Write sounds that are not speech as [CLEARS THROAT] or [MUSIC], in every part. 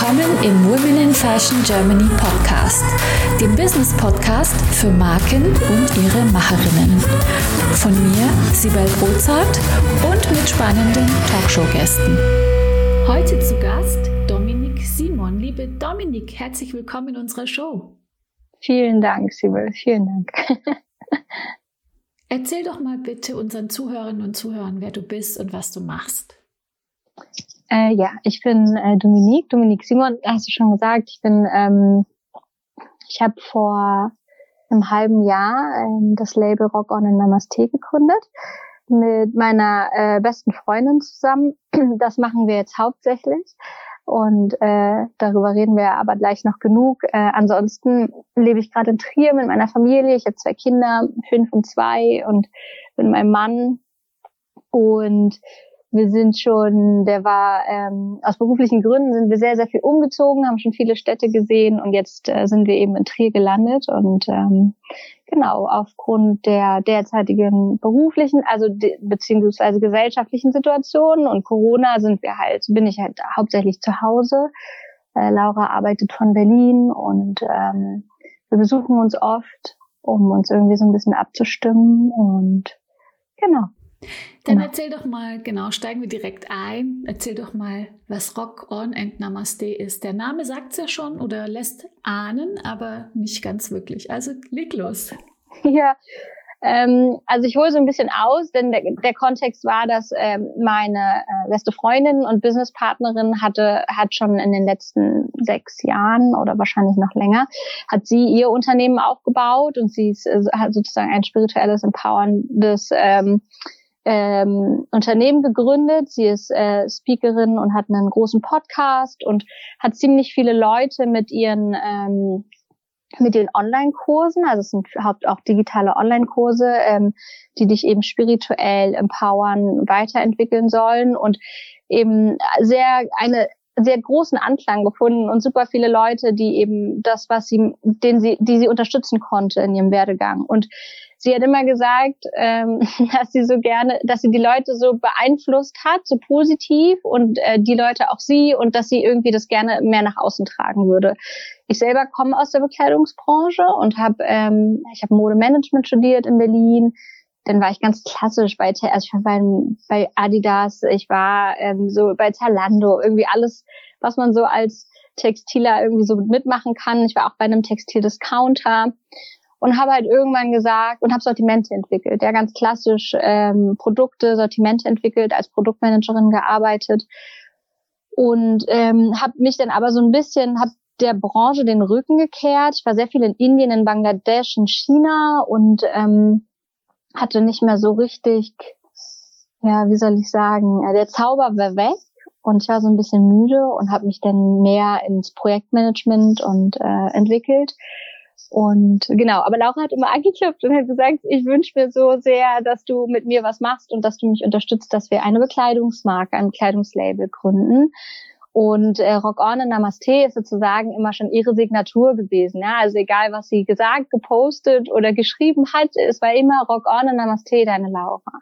Willkommen im Women in Fashion Germany Podcast, dem Business Podcast für Marken und ihre Macherinnen. Von mir, Sibel Rozart und mit spannenden Talkshow-Gästen. Heute zu Gast Dominik Simon. Liebe Dominik, herzlich willkommen in unserer Show. Vielen Dank, Sibel. Vielen Dank. [LAUGHS] Erzähl doch mal bitte unseren Zuhörerinnen und Zuhörern, wer du bist und was du machst. Äh, ja, ich bin äh, Dominique, Dominique Simon, hast du schon gesagt. Ich bin, ähm, ich habe vor einem halben Jahr ähm, das Label Rock On in Namaste gegründet mit meiner äh, besten Freundin zusammen. [CLEARS THROAT] Das machen wir jetzt hauptsächlich und äh, darüber reden wir aber gleich noch genug. Äh, ansonsten lebe ich gerade in Trier mit meiner Familie. Ich habe zwei Kinder, fünf und zwei und mit meinem Mann und wir sind schon, der war ähm, aus beruflichen Gründen sind wir sehr, sehr viel umgezogen, haben schon viele Städte gesehen und jetzt äh, sind wir eben in Trier gelandet und ähm, genau aufgrund der derzeitigen beruflichen, also beziehungsweise gesellschaftlichen Situationen und Corona sind wir halt, bin ich halt hauptsächlich zu Hause. Äh, Laura arbeitet von Berlin und ähm, wir besuchen uns oft, um uns irgendwie so ein bisschen abzustimmen und genau. Dann genau. erzähl doch mal, genau, steigen wir direkt ein. Erzähl doch mal, was Rock On and Namaste ist. Der Name sagt es ja schon oder lässt ahnen, aber nicht ganz wirklich. Also leg los. [LAUGHS] Ja, ähm, also ich hole so ein bisschen aus, denn der, der Kontext war, dass ähm, meine äh, beste Freundin und Businesspartnerin hatte, hat schon in den letzten sechs Jahren oder wahrscheinlich noch länger, hat sie ihr Unternehmen aufgebaut und sie ist, äh, hat sozusagen ein spirituelles, empowerndes ähm, ähm, Unternehmen gegründet. Sie ist äh, Speakerin und hat einen großen Podcast und hat ziemlich viele Leute mit ihren ähm, mit den Online-Kursen, also es sind überhaupt auch digitale Online-Kurse, ähm, die dich eben spirituell empowern, weiterentwickeln sollen und eben sehr eine sehr großen Anklang gefunden und super viele Leute, die eben das, was sie, den sie, die sie unterstützen konnte in ihrem Werdegang. Und sie hat immer gesagt, ähm, [LAUGHS] dass sie so gerne, dass sie die Leute so beeinflusst hat, so positiv und äh, die Leute auch sie und dass sie irgendwie das gerne mehr nach außen tragen würde. Ich selber komme aus der Bekleidungsbranche und habe, ähm, ich habe Modemanagement studiert in Berlin. Dann war ich ganz klassisch bei, also ich war bei, bei Adidas, ich war ähm, so bei Zalando, irgendwie alles, was man so als Textiler irgendwie so mitmachen kann. Ich war auch bei einem Textildiscounter und habe halt irgendwann gesagt und habe Sortimente entwickelt. Ja, ganz klassisch ähm, Produkte, Sortimente entwickelt, als Produktmanagerin gearbeitet und ähm, habe mich dann aber so ein bisschen, habe der Branche den Rücken gekehrt. Ich war sehr viel in Indien, in Bangladesch, in China und ähm, hatte nicht mehr so richtig, ja, wie soll ich sagen, der Zauber war weg und ich war so ein bisschen müde und habe mich dann mehr ins Projektmanagement und äh, entwickelt und genau, aber Laura hat immer angeklopft und hat gesagt, ich wünsche mir so sehr, dass du mit mir was machst und dass du mich unterstützt, dass wir eine Bekleidungsmarke, ein Bekleidungslabel gründen. Und äh, Rock On und Namaste ist sozusagen immer schon ihre Signatur gewesen. Ja? Also egal, was sie gesagt, gepostet oder geschrieben hat, es war immer Rock On und Namaste, deine Laura.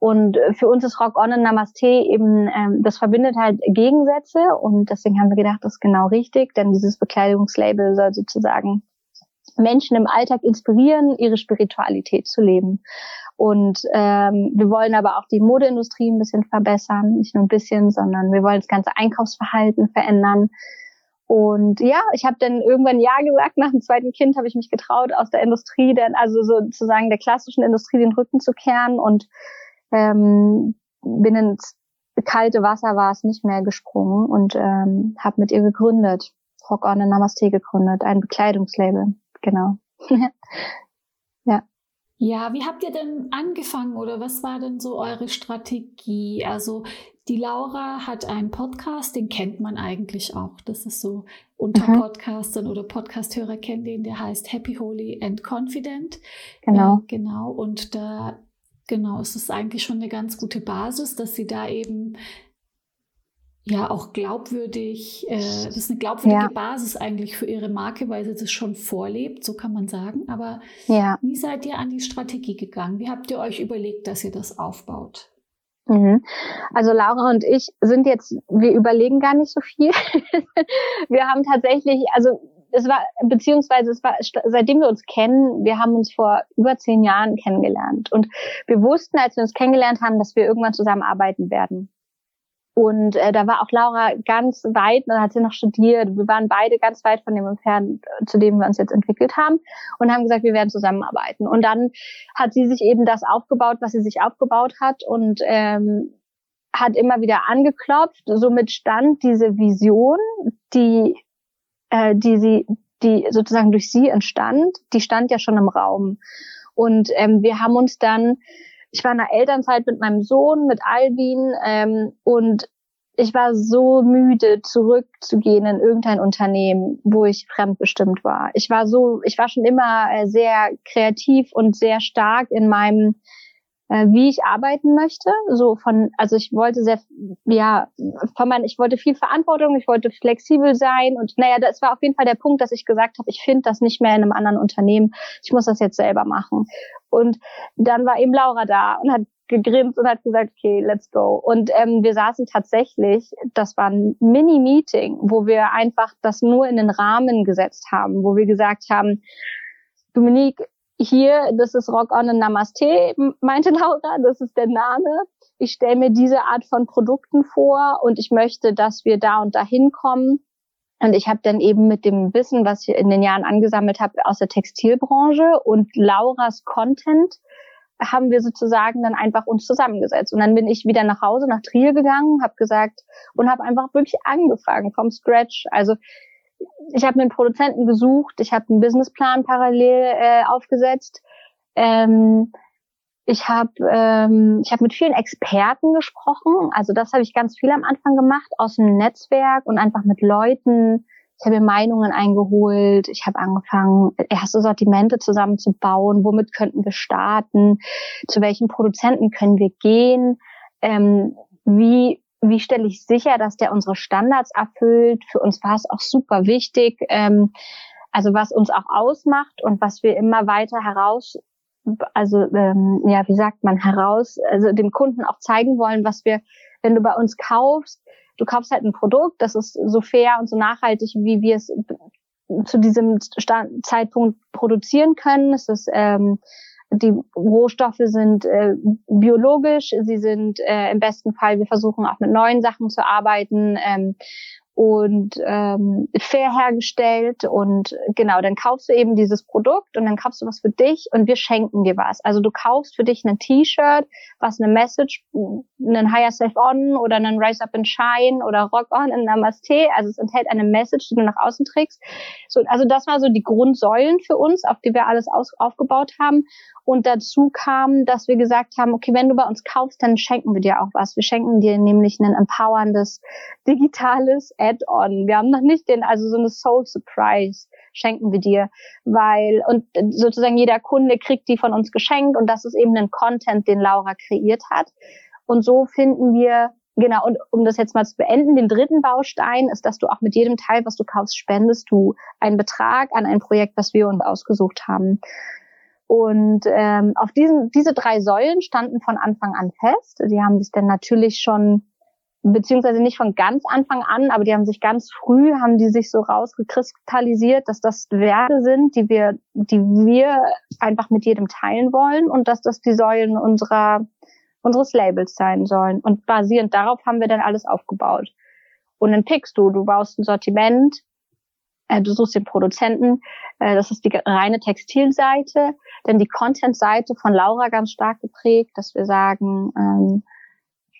Und für uns ist Rock On und Namaste eben, ähm, das verbindet halt Gegensätze und deswegen haben wir gedacht, das ist genau richtig, denn dieses Bekleidungslabel soll sozusagen Menschen im Alltag inspirieren, ihre Spiritualität zu leben. Und ähm, wir wollen aber auch die Modeindustrie ein bisschen verbessern, nicht nur ein bisschen, sondern wir wollen das ganze Einkaufsverhalten verändern. Und ja, ich habe dann irgendwann ja gesagt, nach dem zweiten Kind habe ich mich getraut, aus der Industrie, dann also sozusagen der klassischen Industrie den Rücken zu kehren und ähm, bin ins kalte Wasser war es nicht mehr gesprungen und ähm, habe mit ihr gegründet, Rock On Namaste gegründet, ein Bekleidungslabel genau. [LAUGHS] ja. Ja, wie habt ihr denn angefangen oder was war denn so eure Strategie? Also die Laura hat einen Podcast, den kennt man eigentlich auch. Das ist so unter mhm. Podcastern oder Podcasthörer kennen den, der heißt Happy, Holy and Confident. Genau. Äh, genau. Und da, genau, es ist eigentlich schon eine ganz gute Basis, dass sie da eben ja auch glaubwürdig, äh, das ist eine glaubwürdige ja. Basis eigentlich für ihre Marke, weil sie das schon vorlebt, so kann man sagen. Aber ja. wie seid ihr an die Strategie gegangen? Wie habt ihr euch überlegt, dass ihr das aufbaut? Mhm. Also Laura und ich sind jetzt, wir überlegen gar nicht so viel. [LAUGHS] wir haben tatsächlich, also es war, beziehungsweise es war, seitdem wir uns kennen, wir haben uns vor über zehn Jahren kennengelernt. Und wir wussten, als wir uns kennengelernt haben, dass wir irgendwann zusammenarbeiten werden. Und äh, da war auch Laura ganz weit, da hat sie noch studiert. Wir waren beide ganz weit von dem entfernt, zu dem wir uns jetzt entwickelt haben und haben gesagt, wir werden zusammenarbeiten. Und dann hat sie sich eben das aufgebaut, was sie sich aufgebaut hat und ähm, hat immer wieder angeklopft. Somit stand diese Vision, die, äh, die sie, die sozusagen durch sie entstand, die stand ja schon im Raum. Und ähm, wir haben uns dann ich war in der Elternzeit mit meinem Sohn, mit Albin ähm, und ich war so müde, zurückzugehen in irgendein Unternehmen, wo ich fremdbestimmt war. Ich war so, ich war schon immer äh, sehr kreativ und sehr stark in meinem äh, wie ich arbeiten möchte. So von, also ich wollte sehr, ja, von mein, ich wollte viel Verantwortung, ich wollte flexibel sein und naja, das war auf jeden Fall der Punkt, dass ich gesagt habe, ich finde das nicht mehr in einem anderen Unternehmen. Ich muss das jetzt selber machen. Und dann war eben Laura da und hat gegrinst und hat gesagt, okay, let's go. Und ähm, wir saßen tatsächlich, das war ein Mini-Meeting, wo wir einfach das nur in den Rahmen gesetzt haben, wo wir gesagt haben, Dominique, hier, das ist Rock on and Namaste, meinte Laura, das ist der Name. Ich stelle mir diese Art von Produkten vor und ich möchte, dass wir da und dahin kommen. Und ich habe dann eben mit dem Wissen, was ich in den Jahren angesammelt habe aus der Textilbranche und Lauras Content, haben wir sozusagen dann einfach uns zusammengesetzt. Und dann bin ich wieder nach Hause, nach Trier gegangen, habe gesagt und habe einfach wirklich angefangen vom Scratch. Also ich habe mir einen Produzenten gesucht, ich habe einen Businessplan parallel äh, aufgesetzt. Ähm, ich habe ähm, ich habe mit vielen Experten gesprochen. Also das habe ich ganz viel am Anfang gemacht aus dem Netzwerk und einfach mit Leuten. Ich habe mir Meinungen eingeholt. Ich habe angefangen, erste Sortimente zusammenzubauen. Womit könnten wir starten? Zu welchen Produzenten können wir gehen? Ähm, wie wie stelle ich sicher, dass der unsere Standards erfüllt? Für uns war es auch super wichtig, ähm, also was uns auch ausmacht und was wir immer weiter heraus, also ähm, ja, wie sagt man, heraus, also dem Kunden auch zeigen wollen, was wir, wenn du bei uns kaufst, du kaufst halt ein Produkt, das ist so fair und so nachhaltig, wie wir es zu diesem Stand Zeitpunkt produzieren können. Es ist ähm, die Rohstoffe sind äh, biologisch, sie sind äh, im besten Fall, wir versuchen auch mit neuen Sachen zu arbeiten. Ähm, und ähm, fair hergestellt und genau, dann kaufst du eben dieses Produkt und dann kaufst du was für dich und wir schenken dir was. Also du kaufst für dich ein T-Shirt, was eine Message, einen Higher Self On oder einen Rise Up and Shine oder Rock On in Namaste, also es enthält eine Message, die du nach außen trägst. So, also das war so die Grundsäulen für uns, auf die wir alles aus, aufgebaut haben und dazu kam, dass wir gesagt haben, okay, wenn du bei uns kaufst, dann schenken wir dir auch was. Wir schenken dir nämlich ein empowerndes digitales Add-on. Wir haben noch nicht den, also so eine Soul Surprise schenken wir dir, weil und sozusagen jeder Kunde kriegt die von uns geschenkt und das ist eben ein Content, den Laura kreiert hat. Und so finden wir Genau, und um das jetzt mal zu beenden, den dritten Baustein ist, dass du auch mit jedem Teil, was du kaufst, spendest du einen Betrag an ein Projekt, was wir uns ausgesucht haben. Und ähm, auf diesen, diese drei Säulen standen von Anfang an fest. Die haben sich dann natürlich schon, beziehungsweise nicht von ganz Anfang an, aber die haben sich ganz früh, haben die sich so rausgekristallisiert, dass das Werte sind, die wir, die wir einfach mit jedem teilen wollen und dass das die Säulen unserer, unseres Labels sein sollen. Und basierend darauf haben wir dann alles aufgebaut. Und dann pickst du, du baust ein Sortiment, äh, du suchst den Produzenten, äh, das ist die reine Textilseite, denn die Content-Seite von Laura ganz stark geprägt, dass wir sagen, ähm,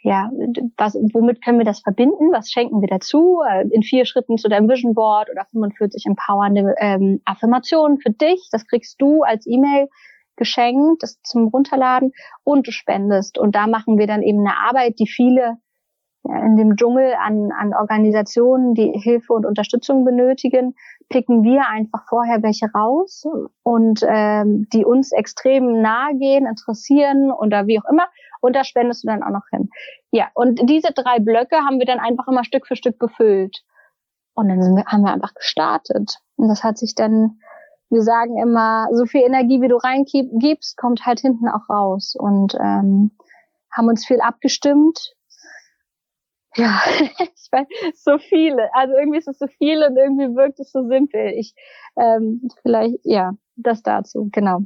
ja, was, womit können wir das verbinden? Was schenken wir dazu? Äh, in vier Schritten zu deinem Vision Board oder 45 empowernde ähm, Affirmationen für dich. Das kriegst du als E-Mail geschenkt, das zum Runterladen und du spendest. Und da machen wir dann eben eine Arbeit, die viele in dem Dschungel an, an Organisationen, die Hilfe und Unterstützung benötigen, picken wir einfach vorher welche raus und ähm, die uns extrem nahe gehen, interessieren oder wie auch immer. Und da spendest du dann auch noch hin. Ja, und diese drei Blöcke haben wir dann einfach immer Stück für Stück befüllt. Und dann wir, haben wir einfach gestartet. Und das hat sich dann, wir sagen immer, so viel Energie, wie du reingibst, kommt halt hinten auch raus. Und ähm, haben uns viel abgestimmt. Ja, [LAUGHS] ich weiß, so viele. Also irgendwie ist es so viel und irgendwie wirkt es so simpel. Ich, ähm, vielleicht, ja, das dazu, genau.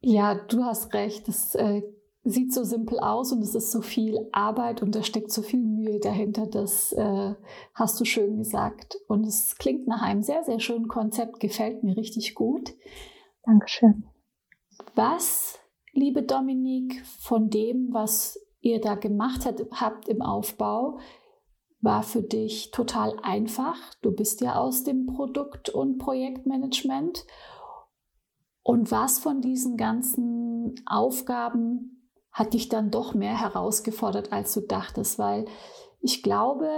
Ja, du hast recht. Das äh, sieht so simpel aus und es ist so viel Arbeit und da steckt so viel Mühe dahinter. Das äh, hast du schön gesagt. Und es klingt nach einem sehr, sehr schönen Konzept, gefällt mir richtig gut. Dankeschön. Was, liebe Dominik, von dem, was ihr da gemacht hat, habt im Aufbau, war für dich total einfach. Du bist ja aus dem Produkt- und Projektmanagement. Und was von diesen ganzen Aufgaben hat dich dann doch mehr herausgefordert, als du dachtest, weil ich glaube,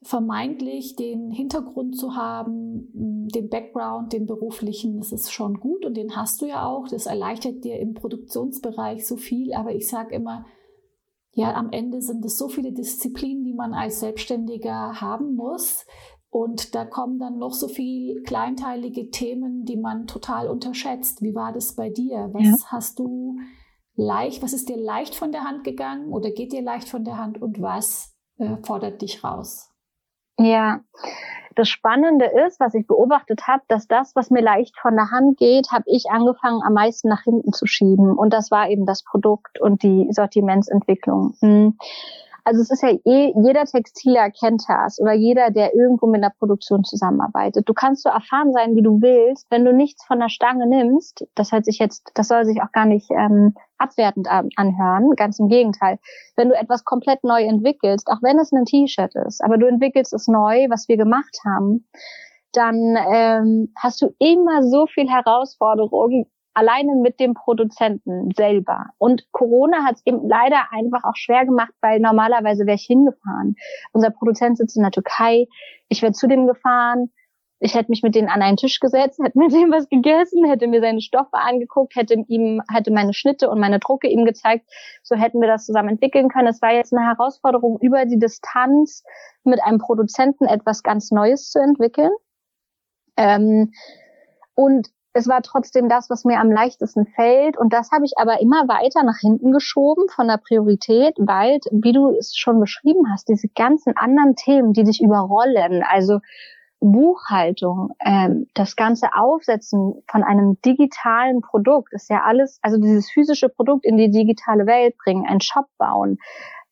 vermeintlich den Hintergrund zu haben, den Background, den beruflichen, das ist schon gut und den hast du ja auch. Das erleichtert dir im Produktionsbereich so viel, aber ich sage immer, ja, am Ende sind es so viele Disziplinen, die man als Selbstständiger haben muss. Und da kommen dann noch so viel kleinteilige Themen, die man total unterschätzt. Wie war das bei dir? Was ja. hast du leicht, was ist dir leicht von der Hand gegangen oder geht dir leicht von der Hand und was äh, fordert dich raus? Ja, das Spannende ist, was ich beobachtet habe, dass das, was mir leicht von der Hand geht, habe ich angefangen am meisten nach hinten zu schieben. Und das war eben das Produkt und die Sortimentsentwicklung. Hm. Also es ist ja eh, jeder Textiler kennt das oder jeder, der irgendwo mit einer Produktion zusammenarbeitet. Du kannst so erfahren sein, wie du willst, wenn du nichts von der Stange nimmst. Das hört sich jetzt, das soll sich auch gar nicht ähm, abwertend anhören. Ganz im Gegenteil. Wenn du etwas komplett neu entwickelst, auch wenn es ein T-Shirt ist, aber du entwickelst es neu, was wir gemacht haben, dann ähm, hast du immer so viel Herausforderungen, alleine mit dem Produzenten selber. Und Corona hat es eben leider einfach auch schwer gemacht, weil normalerweise wäre ich hingefahren. Unser Produzent sitzt in der Türkei. Ich wäre zu dem gefahren. Ich hätte mich mit denen an einen Tisch gesetzt, [LAUGHS] hätte mit dem was gegessen, hätte mir seine Stoffe angeguckt, hätte ihm, hätte meine Schnitte und meine Drucke ihm gezeigt. So hätten wir das zusammen entwickeln können. Es war jetzt eine Herausforderung, über die Distanz mit einem Produzenten etwas ganz Neues zu entwickeln. Ähm, und es war trotzdem das, was mir am leichtesten fällt. Und das habe ich aber immer weiter nach hinten geschoben von der Priorität, weil, wie du es schon beschrieben hast, diese ganzen anderen Themen, die dich überrollen, also Buchhaltung, ähm, das ganze Aufsetzen von einem digitalen Produkt ist ja alles, also dieses physische Produkt in die digitale Welt bringen, einen Shop bauen,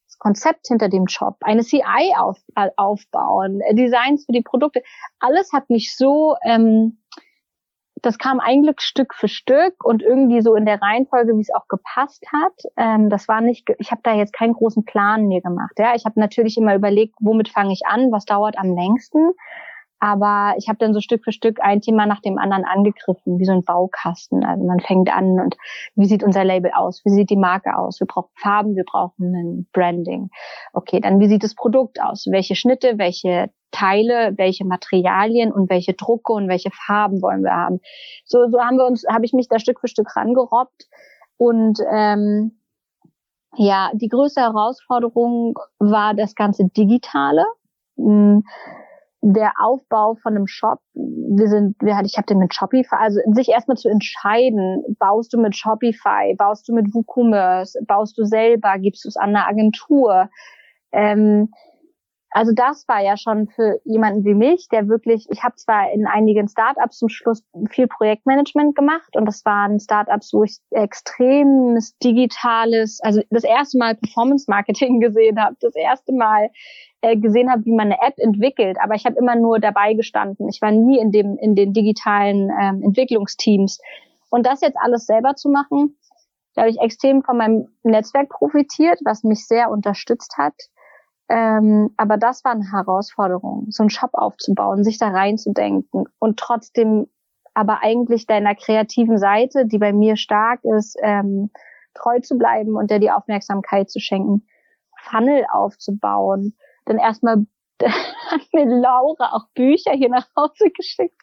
das Konzept hinter dem Shop, eine CI auf, äh, aufbauen, Designs für die Produkte, alles hat mich so ähm, das kam eigentlich Stück für Stück und irgendwie so in der Reihenfolge, wie es auch gepasst hat. Ähm, das war nicht, ich habe da jetzt keinen großen Plan mir gemacht. Ja, ich habe natürlich immer überlegt, womit fange ich an, was dauert am längsten. Aber ich habe dann so Stück für Stück ein Thema nach dem anderen angegriffen, wie so ein Baukasten. Also man fängt an und wie sieht unser Label aus? Wie sieht die Marke aus? Wir brauchen Farben, wir brauchen ein Branding. Okay, dann wie sieht das Produkt aus? Welche Schnitte, welche Teile, welche Materialien und welche Drucke und welche Farben wollen wir haben? So, so haben wir uns, habe ich mich da Stück für Stück rangerobbt und ähm, ja, die größte Herausforderung war das ganze Digitale. Hm, der Aufbau von einem Shop, wir sind, wir, ich habe den mit Shopify, also sich erstmal zu entscheiden, baust du mit Shopify, baust du mit WooCommerce, baust du selber, gibst du es an eine Agentur. Ähm, also das war ja schon für jemanden wie mich, der wirklich, ich habe zwar in einigen Startups zum Schluss viel Projektmanagement gemacht und das waren Startups, wo ich extremes digitales, also das erste Mal Performance Marketing [LAUGHS] gesehen habe, das erste Mal äh, gesehen habe, wie man eine App entwickelt, aber ich habe immer nur dabei gestanden. Ich war nie in dem in den digitalen ähm, Entwicklungsteams. Und das jetzt alles selber zu machen, da habe ich extrem von meinem Netzwerk profitiert, was mich sehr unterstützt hat. Ähm, aber das war eine Herausforderung, so einen Shop aufzubauen, sich da reinzudenken und trotzdem aber eigentlich deiner kreativen Seite, die bei mir stark ist, ähm, treu zu bleiben und der die Aufmerksamkeit zu schenken, Funnel aufzubauen, dann erstmal [LAUGHS] hat mir Laura auch Bücher hier nach Hause geschickt.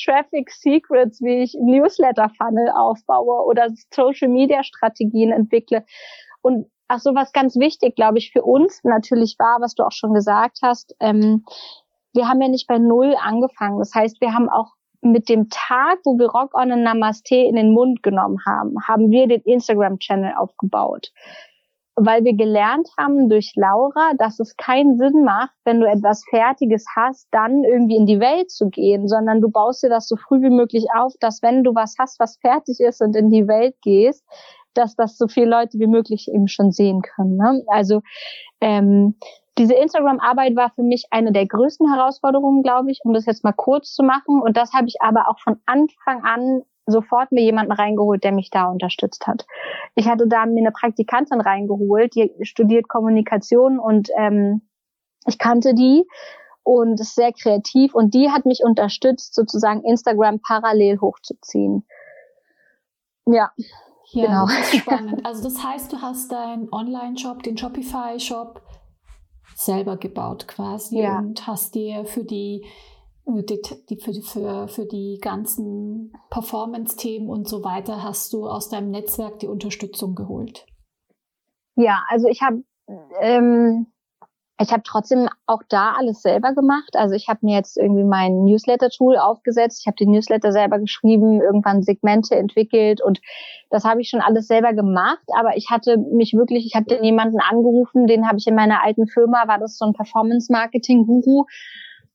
Traffic Secrets, wie ich Newsletter Funnel aufbaue oder Social Media Strategien entwickle. Und ach so, was ganz wichtig, glaube ich, für uns natürlich war, was du auch schon gesagt hast, ähm, wir haben ja nicht bei Null angefangen. Das heißt, wir haben auch mit dem Tag, wo wir Rock on and Namaste in den Mund genommen haben, haben wir den Instagram-Channel aufgebaut. weil wir gelernt haben durch Laura, dass es keinen Sinn macht, wenn du etwas Fertiges hast, dann irgendwie in die Welt zu gehen, sondern du baust dir das so früh wie möglich auf, dass wenn du was hast, was fertig ist und in die Welt gehst, dass das so viele Leute wie möglich eben schon sehen können. Ne? Also ähm, diese Instagram-Arbeit war für mich eine der größten Herausforderungen, glaube ich, um das jetzt mal kurz zu machen. Und das habe ich aber auch von Anfang an sofort mir jemanden reingeholt, der mich da unterstützt hat. Ich hatte da mir eine Praktikantin reingeholt, die studiert Kommunikation und ähm, ich kannte die und ist sehr kreativ und die hat mich unterstützt, sozusagen Instagram parallel hochzuziehen. Ja. Ja, genau. [LAUGHS] spannend. [LAUGHS] Also das heißt, du hast deinen Online-Shop, den Shopify-Shop selber gebaut quasi ja. und hast dir für die die, die, für, für, für die ganzen Performance-Themen und so weiter hast du aus deinem Netzwerk die Unterstützung geholt? Ja, also ich habe ähm, ich habe trotzdem auch da alles selber gemacht. Also ich habe mir jetzt irgendwie mein Newsletter-Tool aufgesetzt. Ich habe die Newsletter selber geschrieben, irgendwann Segmente entwickelt und das habe ich schon alles selber gemacht. Aber ich hatte mich wirklich, ich den jemanden angerufen, den habe ich in meiner alten Firma, war das so ein Performance-Marketing-Guru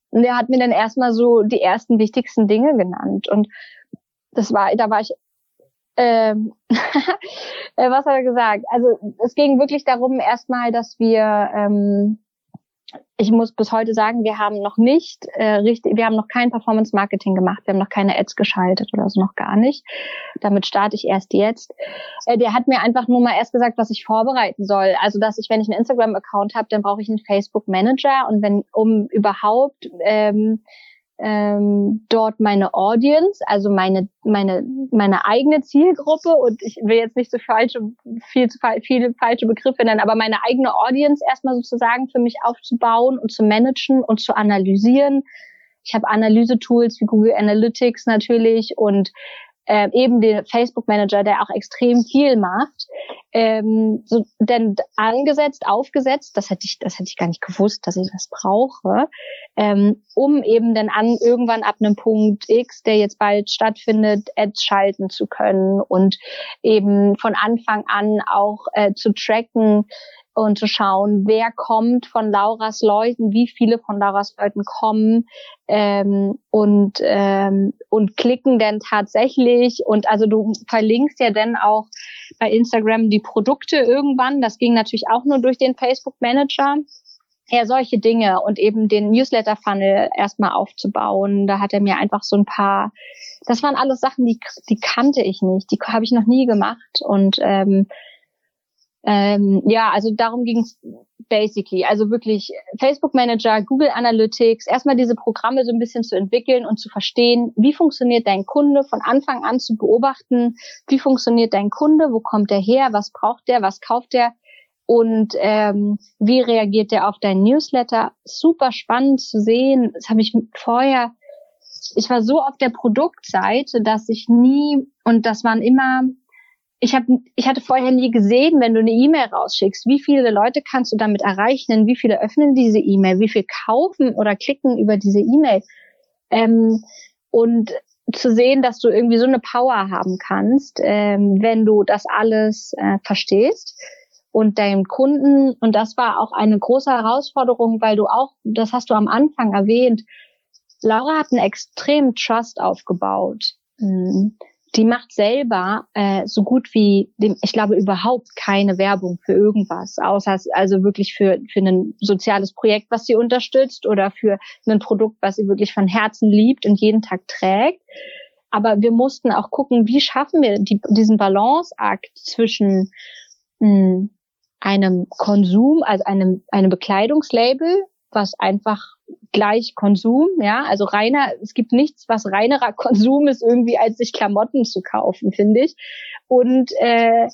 und der hat mir dann erstmal so die ersten wichtigsten Dinge genannt. Und das war, da war ich, ähm, [LAUGHS] äh, was hat er gesagt? Also es ging wirklich darum erstmal, dass wir ähm, ich muss bis heute sagen, wir haben noch nicht äh, richtig, wir haben noch kein Performance Marketing gemacht, wir haben noch keine Ads geschaltet oder so noch gar nicht. Damit starte ich erst jetzt. Äh, der hat mir einfach nur mal erst gesagt, was ich vorbereiten soll. Also dass ich, wenn ich einen Instagram Account habe, dann brauche ich einen Facebook Manager und wenn um überhaupt ähm, ähm, dort meine Audience, also meine meine meine eigene Zielgruppe und ich will jetzt nicht so falsche viel zu viele falsche Begriffe nennen, aber meine eigene Audience erstmal sozusagen für mich aufzubauen und zu managen und zu analysieren. Ich habe Analysetools wie Google Analytics natürlich und äh, eben den Facebook Manager, der auch extrem viel macht, ähm, so, denn angesetzt, aufgesetzt, das hätte ich, das hätte ich gar nicht gewusst, dass ich das brauche, ähm, um eben dann an irgendwann ab einem Punkt X, der jetzt bald stattfindet, Ads schalten zu können und eben von Anfang an auch äh, zu tracken, und zu schauen, wer kommt von Lauras Leuten, wie viele von Lauras Leuten kommen ähm, und ähm, und klicken denn tatsächlich und also du verlinkst ja dann auch bei Instagram die Produkte irgendwann. Das ging natürlich auch nur durch den Facebook Manager. Ja, solche Dinge und eben den Newsletter-Funnel erstmal aufzubauen. Da hat er mir einfach so ein paar, das waren alles Sachen, die, die kannte ich nicht, die habe ich noch nie gemacht. Und ähm, ähm, ja, also darum ging es basically. Also wirklich Facebook Manager, Google Analytics, erstmal diese Programme so ein bisschen zu entwickeln und zu verstehen, wie funktioniert dein Kunde, von Anfang an zu beobachten, wie funktioniert dein Kunde, wo kommt der her, was braucht der, was kauft der und ähm, wie reagiert der auf dein Newsletter. Super spannend zu sehen. Das habe ich vorher, ich war so auf der Produktseite, dass ich nie, und das waren immer ich, hab, ich hatte vorher nie gesehen, wenn du eine E-Mail rausschickst, wie viele Leute kannst du damit erreichen, wie viele öffnen diese E-Mail, wie viel kaufen oder klicken über diese E-Mail. Ähm, und zu sehen, dass du irgendwie so eine Power haben kannst, ähm, wenn du das alles äh, verstehst und deinem Kunden, und das war auch eine große Herausforderung, weil du auch, das hast du am Anfang erwähnt, Laura hat einen extremen Trust aufgebaut. Mhm die macht selber äh, so gut wie, dem, ich glaube, überhaupt keine Werbung für irgendwas, außer also wirklich für, für ein soziales Projekt, was sie unterstützt oder für ein Produkt, was sie wirklich von Herzen liebt und jeden Tag trägt. Aber wir mussten auch gucken, wie schaffen wir die, diesen Balanceakt zwischen mh, hm, einem Konsum, also einem, einem Bekleidungslabel, was einfach gleich Konsum, ja, also reiner, es gibt nichts, was reinerer [LAUGHS] Konsum ist irgendwie, als sich Klamotten zu kaufen, finde ich. Und äh,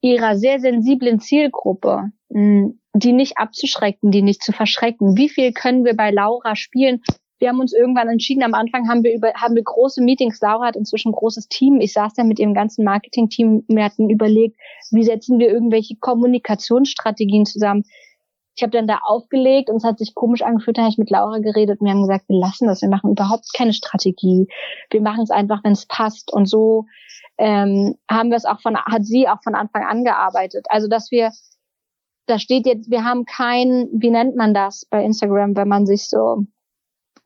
ihrer sehr sensiblen Zielgruppe, mh, hm, die nicht abzuschrecken, die nicht zu verschrecken. Wie viel können wir bei Laura spielen? Wir haben uns irgendwann entschieden, am Anfang haben wir über, haben wir große Meetings. Laura hat inzwischen ein großes Team. Ich saß da mit ihrem ganzen Marketing-Team. Wir hatten überlegt, wie setzen wir irgendwelche Kommunikationsstrategien zusammen ich habe dann da aufgelegt und es hat sich komisch angefühlt, da habe ich mit Laura geredet und wir haben gesagt, wir lassen das, wir machen überhaupt keine Strategie. Wir machen es einfach, wenn es passt. Und so ähm, haben wir es auch von, hat sie auch von Anfang an gearbeitet. Also dass wir da steht jetzt, wir haben kein, wie nennt man das bei Instagram, wenn man sich so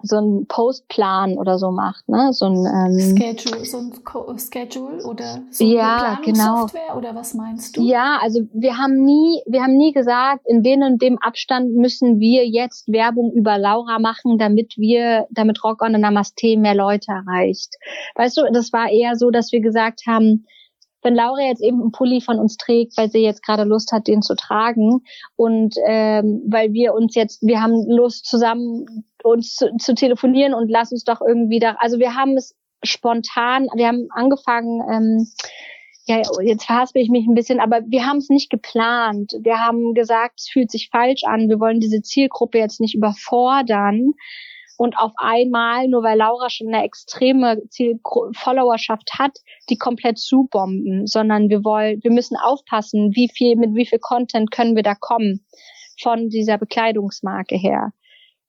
so ein Postplan oder so macht, ne? So ein ähm, Schedule, so ein Co Schedule oder so ja, genau. oder was meinst du? Ja, also wir haben nie, wir haben nie gesagt, in dem und dem Abstand müssen wir jetzt Werbung über Laura machen, damit wir, damit Rock on the Namaste mehr Leute erreicht. Weißt du, das war eher so, dass wir gesagt haben, wenn Laura jetzt eben einen Pulli von uns trägt, weil sie jetzt gerade Lust hat, den zu tragen und ähm, weil wir uns jetzt, wir haben Lust zusammen uns zu, zu telefonieren und lass uns doch irgendwie da, also wir haben es spontan, wir haben angefangen, ähm, ja, jetzt verhaspel ich mich ein bisschen, aber wir haben es nicht geplant. Wir haben gesagt, es fühlt sich falsch an. Wir wollen diese Zielgruppe jetzt nicht überfordern und auf einmal, nur weil Laura schon eine extreme Ziel Followerschaft hat, die komplett zubomben, sondern wir wollen, wir müssen aufpassen, wie viel, mit wie viel Content können wir da kommen von dieser Bekleidungsmarke her.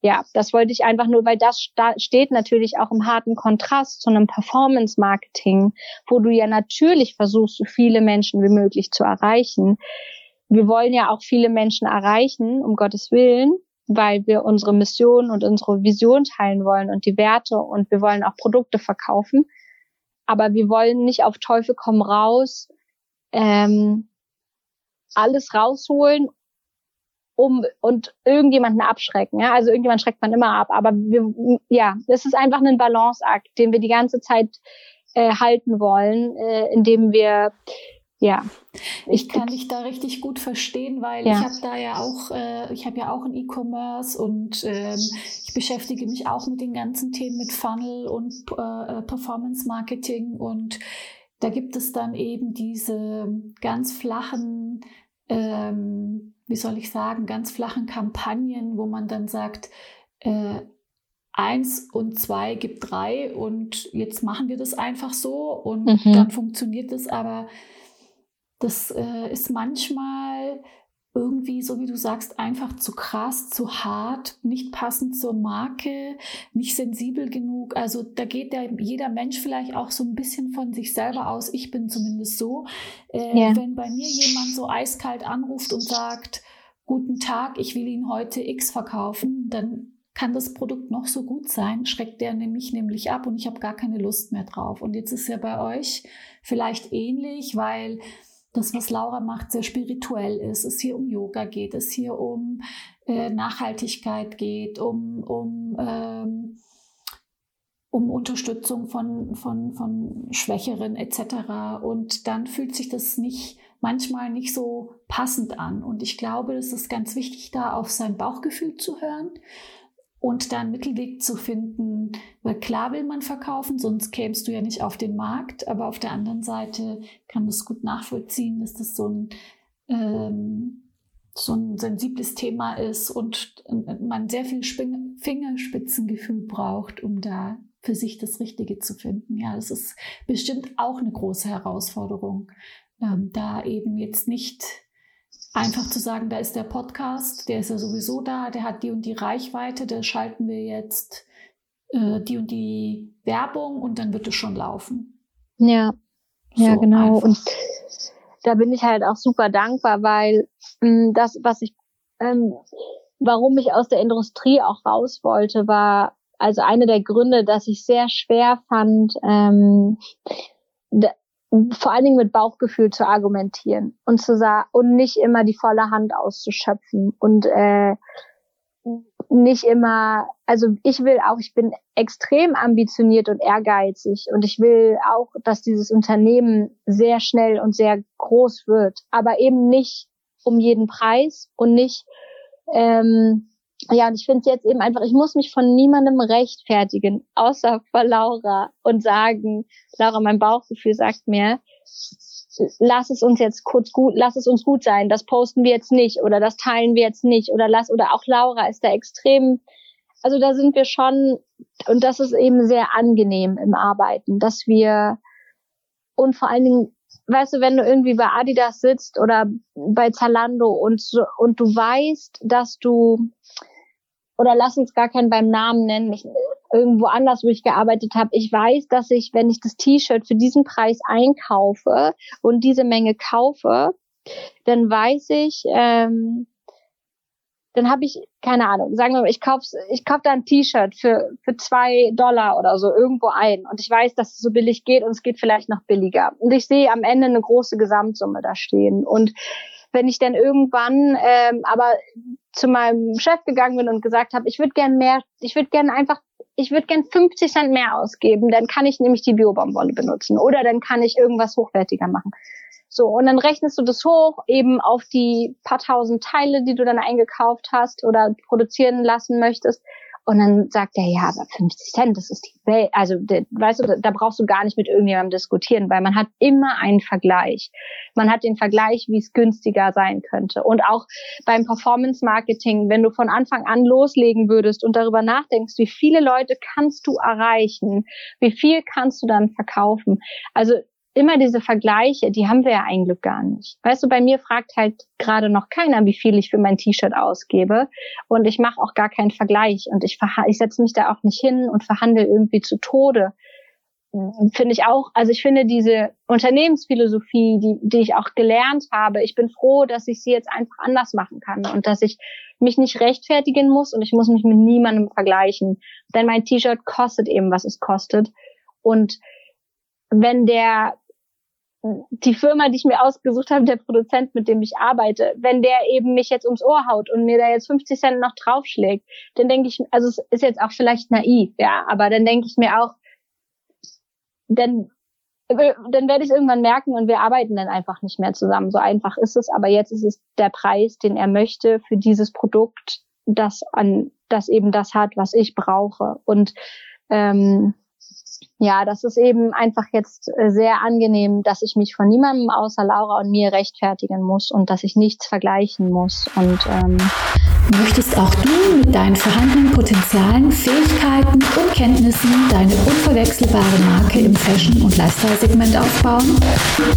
Ja, das wollte ich einfach nur, weil das steht natürlich auch im harten Kontrast zu einem Performance-Marketing, wo du ja natürlich versuchst, so viele Menschen wie möglich zu erreichen. Wir wollen ja auch viele Menschen erreichen, um Gottes Willen weil wir unsere Mission und unsere Vision teilen wollen und die Werte und wir wollen auch Produkte verkaufen. Aber wir wollen nicht auf Teufel komm raus ähm, alles rausholen um und irgendjemanden abschrecken. Ja? Also irgendjemand schreckt man immer ab. Aber wir, ja, das ist einfach ein Balanceakt, den wir die ganze Zeit äh, halten wollen, äh, indem wir ja. Ich kann dich da richtig gut verstehen, weil ja. ich habe da ja auch, äh, ich habe ja auch ein E-Commerce und ähm, ich beschäftige mich auch mit den ganzen Themen mit Funnel und äh, Performance Marketing und da gibt es dann eben diese ganz flachen, ähm, wie soll ich sagen, ganz flachen Kampagnen, wo man dann sagt, äh, eins und zwei gibt drei und jetzt machen wir das einfach so und mhm. dann funktioniert es aber das äh, ist manchmal irgendwie, so wie du sagst, einfach zu krass, zu hart, nicht passend zur Marke, nicht sensibel genug. Also da geht ja jeder Mensch vielleicht auch so ein bisschen von sich selber aus. Ich bin zumindest so. Äh, ja. Wenn bei mir jemand so eiskalt anruft und sagt, guten Tag, ich will Ihnen heute X verkaufen, dann kann das Produkt noch so gut sein, schreckt der nämlich nämlich ab und ich habe gar keine Lust mehr drauf. Und jetzt ist ja bei euch vielleicht ähnlich, weil das, was Laura macht, sehr spirituell ist. Es hier um Yoga geht, es hier um äh, Nachhaltigkeit geht, um, um, ähm, um Unterstützung von, von, von Schwächeren etc. Und dann fühlt sich das nicht manchmal nicht so passend an. Und ich glaube, es ist ganz wichtig, da auf sein Bauchgefühl zu hören und da einen Mittelweg zu finden, weil klar will man verkaufen, sonst kämst du ja nicht auf den Markt, aber auf der anderen Seite kann das gut nachvollziehen, dass das so ein, ähm, so ein sensibles Thema ist und man sehr viel Fingerspitzengefühl braucht, um da für sich das Richtige zu finden. Ja, das ist bestimmt auch eine große Herausforderung, ähm, da eben jetzt nicht einfach zu sagen, da ist der Podcast, der ist ja sowieso da, der hat die und die Reichweite, da schalten wir jetzt äh, die und die Werbung und dann wird es schon laufen. Ja, ja, so genau. Einfach. Und da bin ich halt auch super dankbar, weil mh, hm, das, was ich, ähm, warum ich aus der Industrie auch raus wollte, war also eine der Gründe, dass ich sehr schwer fand, ähm, vor allen Dingen mit Bauchgefühl zu argumentieren und zu sagen und nicht immer die volle Hand auszuschöpfen und äh, nicht immer, also ich will auch, ich bin extrem ambitioniert und ehrgeizig und ich will auch, dass dieses Unternehmen sehr schnell und sehr groß wird, aber eben nicht um jeden Preis und nicht ähm, ja, und ich finde es jetzt eben einfach, ich muss mich von niemandem rechtfertigen, außer vor Laura und sagen, Laura, mein Bauchgefühl sagt mir, lass es uns jetzt kurz gut, lass es uns gut sein, das posten wir jetzt nicht oder das teilen wir jetzt nicht oder lass, oder auch Laura ist da extrem, also da sind wir schon, und das ist eben sehr angenehm im Arbeiten, dass wir, und vor allen Dingen, weißt du, wenn du irgendwie bei Adidas sitzt oder bei Zalando und und du weißt, dass du oder lass uns gar keinen beim Namen nennen, ich, irgendwo anders, wo ich gearbeitet habe. Ich weiß, dass ich, wenn ich das T-Shirt für diesen Preis einkaufe und diese Menge kaufe, dann weiß ich, ähm, dann habe ich, keine Ahnung, sagen wir mal, ich kauf, ich kauf da ein T-Shirt für, für zwei Dollar oder so irgendwo ein und ich weiß, dass es so billig geht und es geht vielleicht noch billiger. Und ich sehe am Ende eine große Gesamtsumme da stehen. Und wenn ich dann irgendwann ähm, aber zu meinem Chef gegangen bin und gesagt habe, ich würde gern mehr, ich würde gern einfach, ich würde gern 50 Cent mehr ausgeben, dann kann ich nämlich die Biobaumwolle benutzen oder dann kann ich irgendwas hochwertiger machen. So, und dann rechnest du das hoch eben auf die paar tausend Teile, die du dann eingekauft hast oder produzieren lassen möchtest. Und dann sagt er, ja, aber 50 Cent, das ist die Welt. Also, weißt du, da brauchst du gar nicht mit irgendjemandem diskutieren, weil man hat immer einen Vergleich. Man hat den Vergleich, wie es günstiger sein könnte. Und auch beim Performance Marketing, wenn du von Anfang an loslegen würdest und darüber nachdenkst, wie viele Leute kannst du erreichen, wie viel kannst du dann verkaufen. Also, immer diese Vergleiche, die haben wir ja eigentlich gar nicht. Weißt du, bei mir fragt halt gerade noch keiner, wie viel ich für mein T-Shirt ausgebe. Und ich mache auch gar keinen Vergleich. Und ich, ich setze mich da auch nicht hin und verhandle irgendwie zu Tode. Finde ich auch, also ich finde diese Unternehmensphilosophie, die, die ich auch gelernt habe, ich bin froh, dass ich sie jetzt einfach anders machen kann und dass ich mich nicht rechtfertigen muss und ich muss mich mit niemandem vergleichen. Denn mein T-Shirt kostet eben, was es kostet. Und wenn der die Firma, die ich mir ausgesucht habe, der Produzent, mit dem ich arbeite, wenn der eben mich jetzt ums Ohr haut und mir da jetzt 50 Cent noch draufschlägt, dann denke ich, also es ist jetzt auch vielleicht naiv, ja, aber dann denke ich mir auch, dann, dann werde ich irgendwann merken und wir arbeiten dann einfach nicht mehr zusammen. So einfach ist es, aber jetzt ist es der Preis, den er möchte für dieses Produkt, das an, das eben das hat, was ich brauche. Und ähm, ja, das ist eben einfach jetzt äh, sehr angenehm, dass ich mich von niemandem außer Laura und mir rechtfertigen muss und dass ich nichts vergleichen muss. Und ähm, möchtest auch du mit deinen vorhandenen Potenzialen, Fähigkeiten und Kenntnissen deine unverwechselbare Marke im Fashion- und Lifestyle-Segment aufbauen?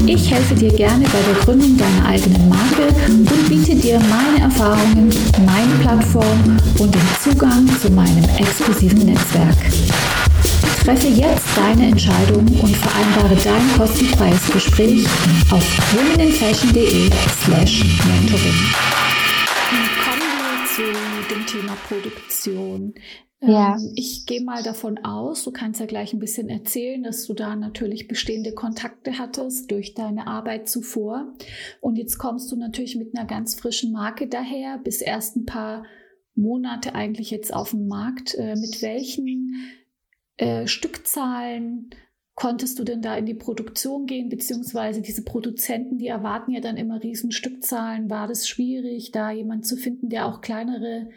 Ich helfe dir gerne bei der Gründung deiner eigenen Marke und biete dir meine Erfahrungen, meine Plattform und den Zugang zu meinem exklusiven Netzwerk. Treffe jetzt deine Entscheidung und vereinbare dein kostenfreies Gespräch auf womeninfashion.de slash mentoring. Kommen wir zu dem Thema Produktion. Ja. Ähm, ich gehe mal davon aus, du kannst ja gleich ein bisschen erzählen, dass du da natürlich bestehende Kontakte hattest durch deine Arbeit zuvor. Und jetzt kommst du natürlich mit einer ganz frischen Marke daher, bis erst ein paar Monate eigentlich jetzt auf dem Markt. Äh, mit welchen äh, Stückzahlen konntest du denn da in die Produktion gehen, beziehungsweise diese Produzenten, die erwarten ja dann immer riesen Stückzahlen. War das schwierig, da jemand zu finden, der auch kleinere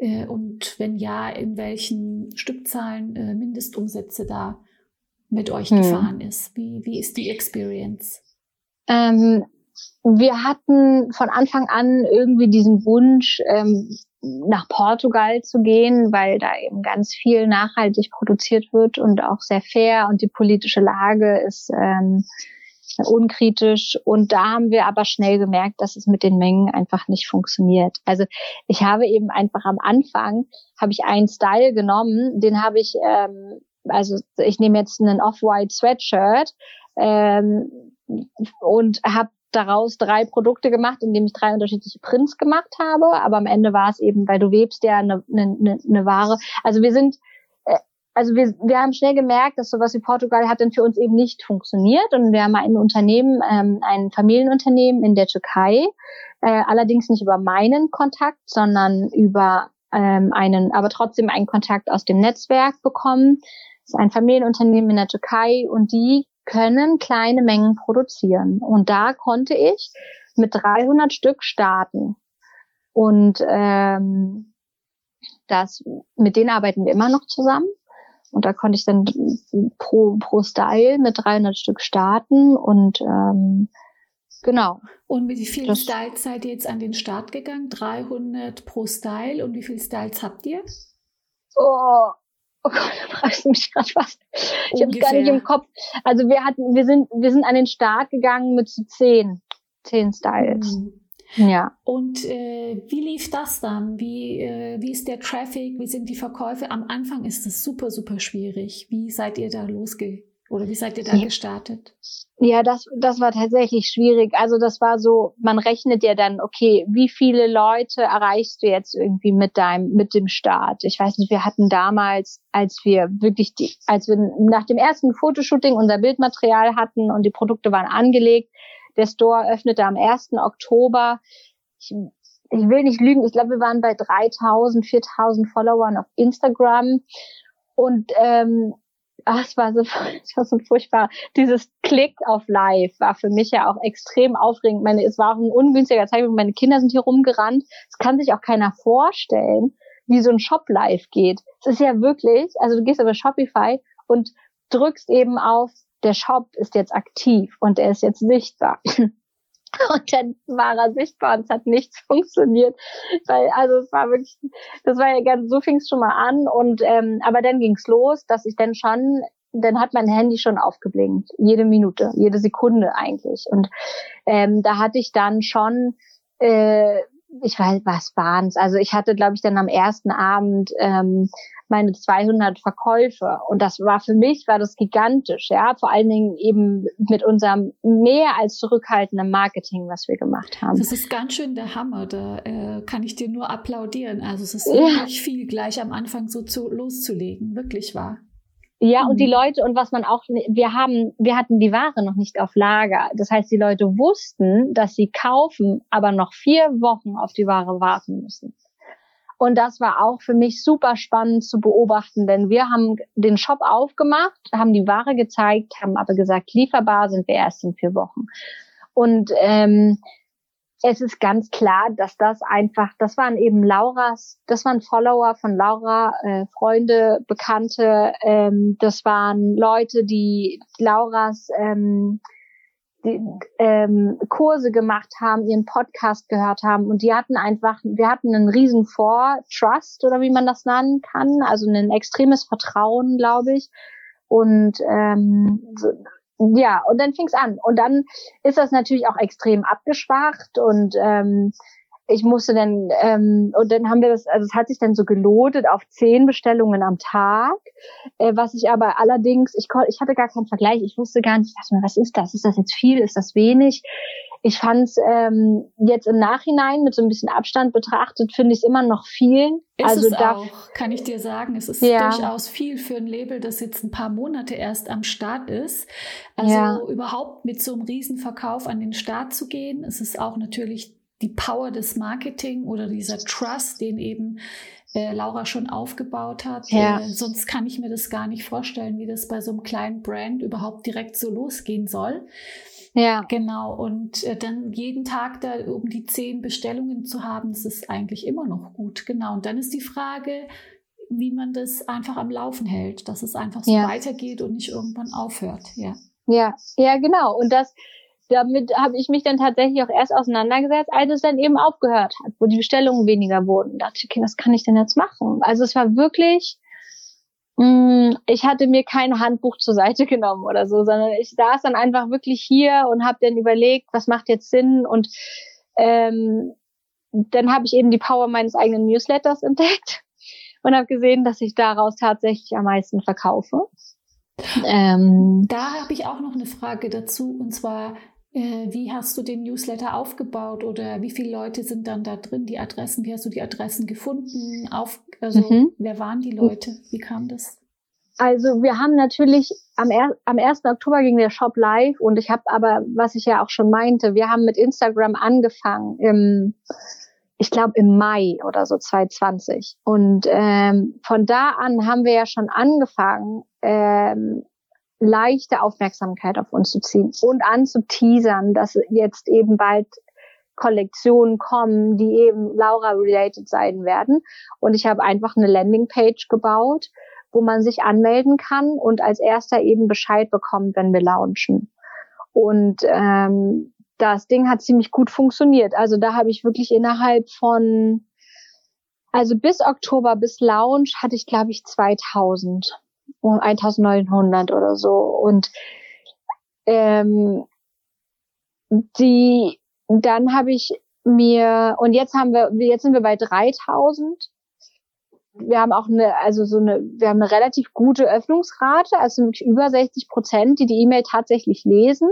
äh, und wenn ja, in welchen Stückzahlen äh, Mindestumsätze da mit euch hm. gefahren ist? Wie, wie ist die Experience? Ähm, wir hatten von Anfang an irgendwie diesen Wunsch, ähm, nach Portugal zu gehen, weil da eben ganz viel nachhaltig produziert wird und auch sehr fair und die politische Lage ist ähm, unkritisch. Und da haben wir aber schnell gemerkt, dass es mit den Mengen einfach nicht funktioniert. Also ich habe eben einfach am Anfang, habe ich einen Style genommen, den habe ich, ähm, also ich nehme jetzt einen Off-White Sweatshirt ähm, und habe daraus drei Produkte gemacht, indem ich drei unterschiedliche Prints gemacht habe. Aber am Ende war es eben, weil du webst ja eine, eine, eine Ware. Also wir sind, äh, also wir, wir haben schnell gemerkt, dass sowas wie Portugal hat dann für uns eben nicht funktioniert. Und wir haben ein Unternehmen, ähm, ein Familienunternehmen in der Türkei, äh, allerdings nicht über meinen Kontakt, sondern über ähm, einen, aber trotzdem einen Kontakt aus dem Netzwerk bekommen. Das ist ein Familienunternehmen in der Türkei und die können kleine Mengen produzieren. Und da konnte ich mit 300 Stück starten. Und ähm, das, mit denen arbeiten wir immer noch zusammen. Und da konnte ich dann pro, pro Style mit 300 Stück starten und ähm, genau. Und mit wie vielen Styles seid ihr jetzt an den Start gegangen? 300 pro Style. Und wie viele Styles habt ihr? Oh, Oh Gott, da fragst du mich gerade was. Ich habe gar nicht im Kopf. Also wir hatten, wir sind, wir sind an den Start gegangen mit so zehn, zehn Styles. Mhm. Ja. Und äh, wie lief das dann? Wie, äh, wie ist der Traffic? Wie sind die Verkäufe? Am Anfang ist es super, super schwierig. Wie seid ihr da losge Oder wie seid ihr da ja. gestartet? Ja, das, das war tatsächlich schwierig. Also das war so, man rechnet ja dann, okay, wie viele Leute erreichst du jetzt irgendwie mit deinem, mit dem Start? Ich weiß nicht, wir hatten damals, als wir wirklich die, als wir nach dem ersten Fotoshooting unser Bildmaterial hatten und die Produkte waren angelegt, der Store öffnete am 1. Oktober. Ich, ich will nicht lügen, ich glaube, wir waren bei 3000, 4000 Followern auf Instagram. Und ähm, ach, es war so, [LAUGHS] es war so furchtbar. Dieses Klick auf Live war für mich ja auch extrem aufregend. Meine, es war auch ein ungünstiger Zeitpunkt. Meine Kinder sind hier rumgerannt. Es kann sich auch keiner vorstellen, wie so ein Shop live geht. Es ist ja wirklich, also du gehst über Shopify und drückst eben auf, der Shop ist jetzt aktiv und er ist jetzt sichtbar. [LAUGHS] [LAUGHS] Und dann war er sichtbar und es hat nichts [LAUGHS] funktioniert. Weil, also es war wirklich, das war ja ganz, so fing es schon mal an. Und ähm, aber dann ging's los, dass ich dann schon, dann hat mein Handy schon aufgeblinkt. Jede Minute, jede Sekunde eigentlich. Und ähm, da hatte ich dann schon äh, ich weiß, was waren's? Also ich hatte, glaube ich, dann am ersten Abend ähm, meine 200 Verkäufe und das war für mich war das gigantisch, ja, vor allen Dingen eben mit unserem mehr als zurückhaltenden Marketing, was wir gemacht haben. Das ist ganz schön der Hammer, da äh, kann ich dir nur applaudieren. Also es ist wirklich ja. viel gleich am Anfang so zu, loszulegen, wirklich wahr. Ja, mhm. und die mhm. Leute, und was man auch, wir haben, wir hatten die Ware noch nicht auf Lager. Das heißt, die Leute wussten, dass sie kaufen, aber noch vier Wochen auf die Ware warten müssen. Und das war auch für mich super spannend zu beobachten, denn wir haben den Shop aufgemacht, haben die Ware gezeigt, haben aber gesagt, lieferbar sind wir erst in vier Wochen. Und ähm, es ist ganz klar, dass das einfach, das waren eben Lauras, das waren Follower von Laura, äh, Freunde, Bekannte, ähm, das waren Leute, die Lauras ähm, die, ähm, Kurse gemacht haben, ihren Podcast gehört haben und die hatten einfach, wir hatten einen riesen Vor Trust oder wie man das nennen kann, also ein extremes Vertrauen, glaube ich. Und ähm, ja, und dann fing's an. Und dann ist das natürlich auch extrem abgeschwacht und ähm, ich musste dann, ähm, und dann haben wir das, also es hat sich dann so gelotet auf zehn Bestellungen am Tag, äh, was ich aber allerdings, ich, ich hatte gar keinen Vergleich, ich wusste gar nicht, was ist das? Ist das jetzt viel? Ist das wenig? Ich fand es ähm, jetzt im Nachhinein mit so ein bisschen Abstand betrachtet, finde ich es immer noch viel. Ist also es auch, kann ich dir sagen. Es ist ja. durchaus viel für ein Label, das jetzt ein paar Monate erst am Start ist. Also ja. überhaupt mit so einem Riesenverkauf an den Start zu gehen. Es ist auch natürlich die Power des Marketing oder dieser Trust, den eben äh, Laura schon aufgebaut hat. Ja. Äh, sonst kann ich mir das gar nicht vorstellen, wie das bei so einem kleinen Brand überhaupt direkt so losgehen soll. Ja. Genau. Und äh, dann jeden Tag da um die zehn Bestellungen zu haben, das ist eigentlich immer noch gut. Genau. Und dann ist die Frage, wie man das einfach am Laufen hält, dass es einfach so ja. weitergeht und nicht irgendwann aufhört. Ja. Ja, ja, genau. Und das, damit habe ich mich dann tatsächlich auch erst auseinandergesetzt, als es dann eben aufgehört hat, wo die Bestellungen weniger wurden. Da dachte ich, okay, was kann ich denn jetzt machen? Also es war wirklich, Mm, ich hatte mir kein Handbuch zur Seite [LAUGHS] genommen oder so, sondern ich saß dann einfach wirklich hier und habe dann überlegt, was macht jetzt Sinn und ähm, dann habe ich eben die Power meines eigenen Newsletters entdeckt und habe gesehen, dass ich daraus tatsächlich am meisten verkaufe. Ähm, da habe ich auch noch eine Frage dazu und zwar wie hast du den Newsletter aufgebaut oder wie viele Leute sind dann da drin, die Adressen, wie hast du die Adressen gefunden? Auf, also mhm. wer waren die Leute? Wie kam das? Also wir haben natürlich am, am 1. Oktober ging der Shop live und ich habe aber, was ich ja auch schon meinte, wir haben mit Instagram angefangen im, ich glaube im Mai oder so 2020. Und ähm, von da an haben wir ja schon angefangen, ähm, leichte Aufmerksamkeit auf uns zu ziehen und anzuteasern, dass jetzt eben bald Kollektionen kommen, die eben Laura-related sein werden. Und ich habe einfach eine Landingpage gebaut, wo man sich anmelden kann und als erster eben Bescheid bekommt, wenn wir launchen. Und ähm, das Ding hat ziemlich gut funktioniert. Also da habe ich wirklich innerhalb von, also bis Oktober, bis Launch hatte ich, glaube ich, 2000 um 1900 oder so. Und ähm, die, dann habe ich mir, und jetzt haben wir, jetzt sind wir bei 3000. wir haben auch eine, also so eine, wir haben eine relativ gute Öffnungsrate, also wirklich über 60 Prozent, die die E-Mail tatsächlich lesen.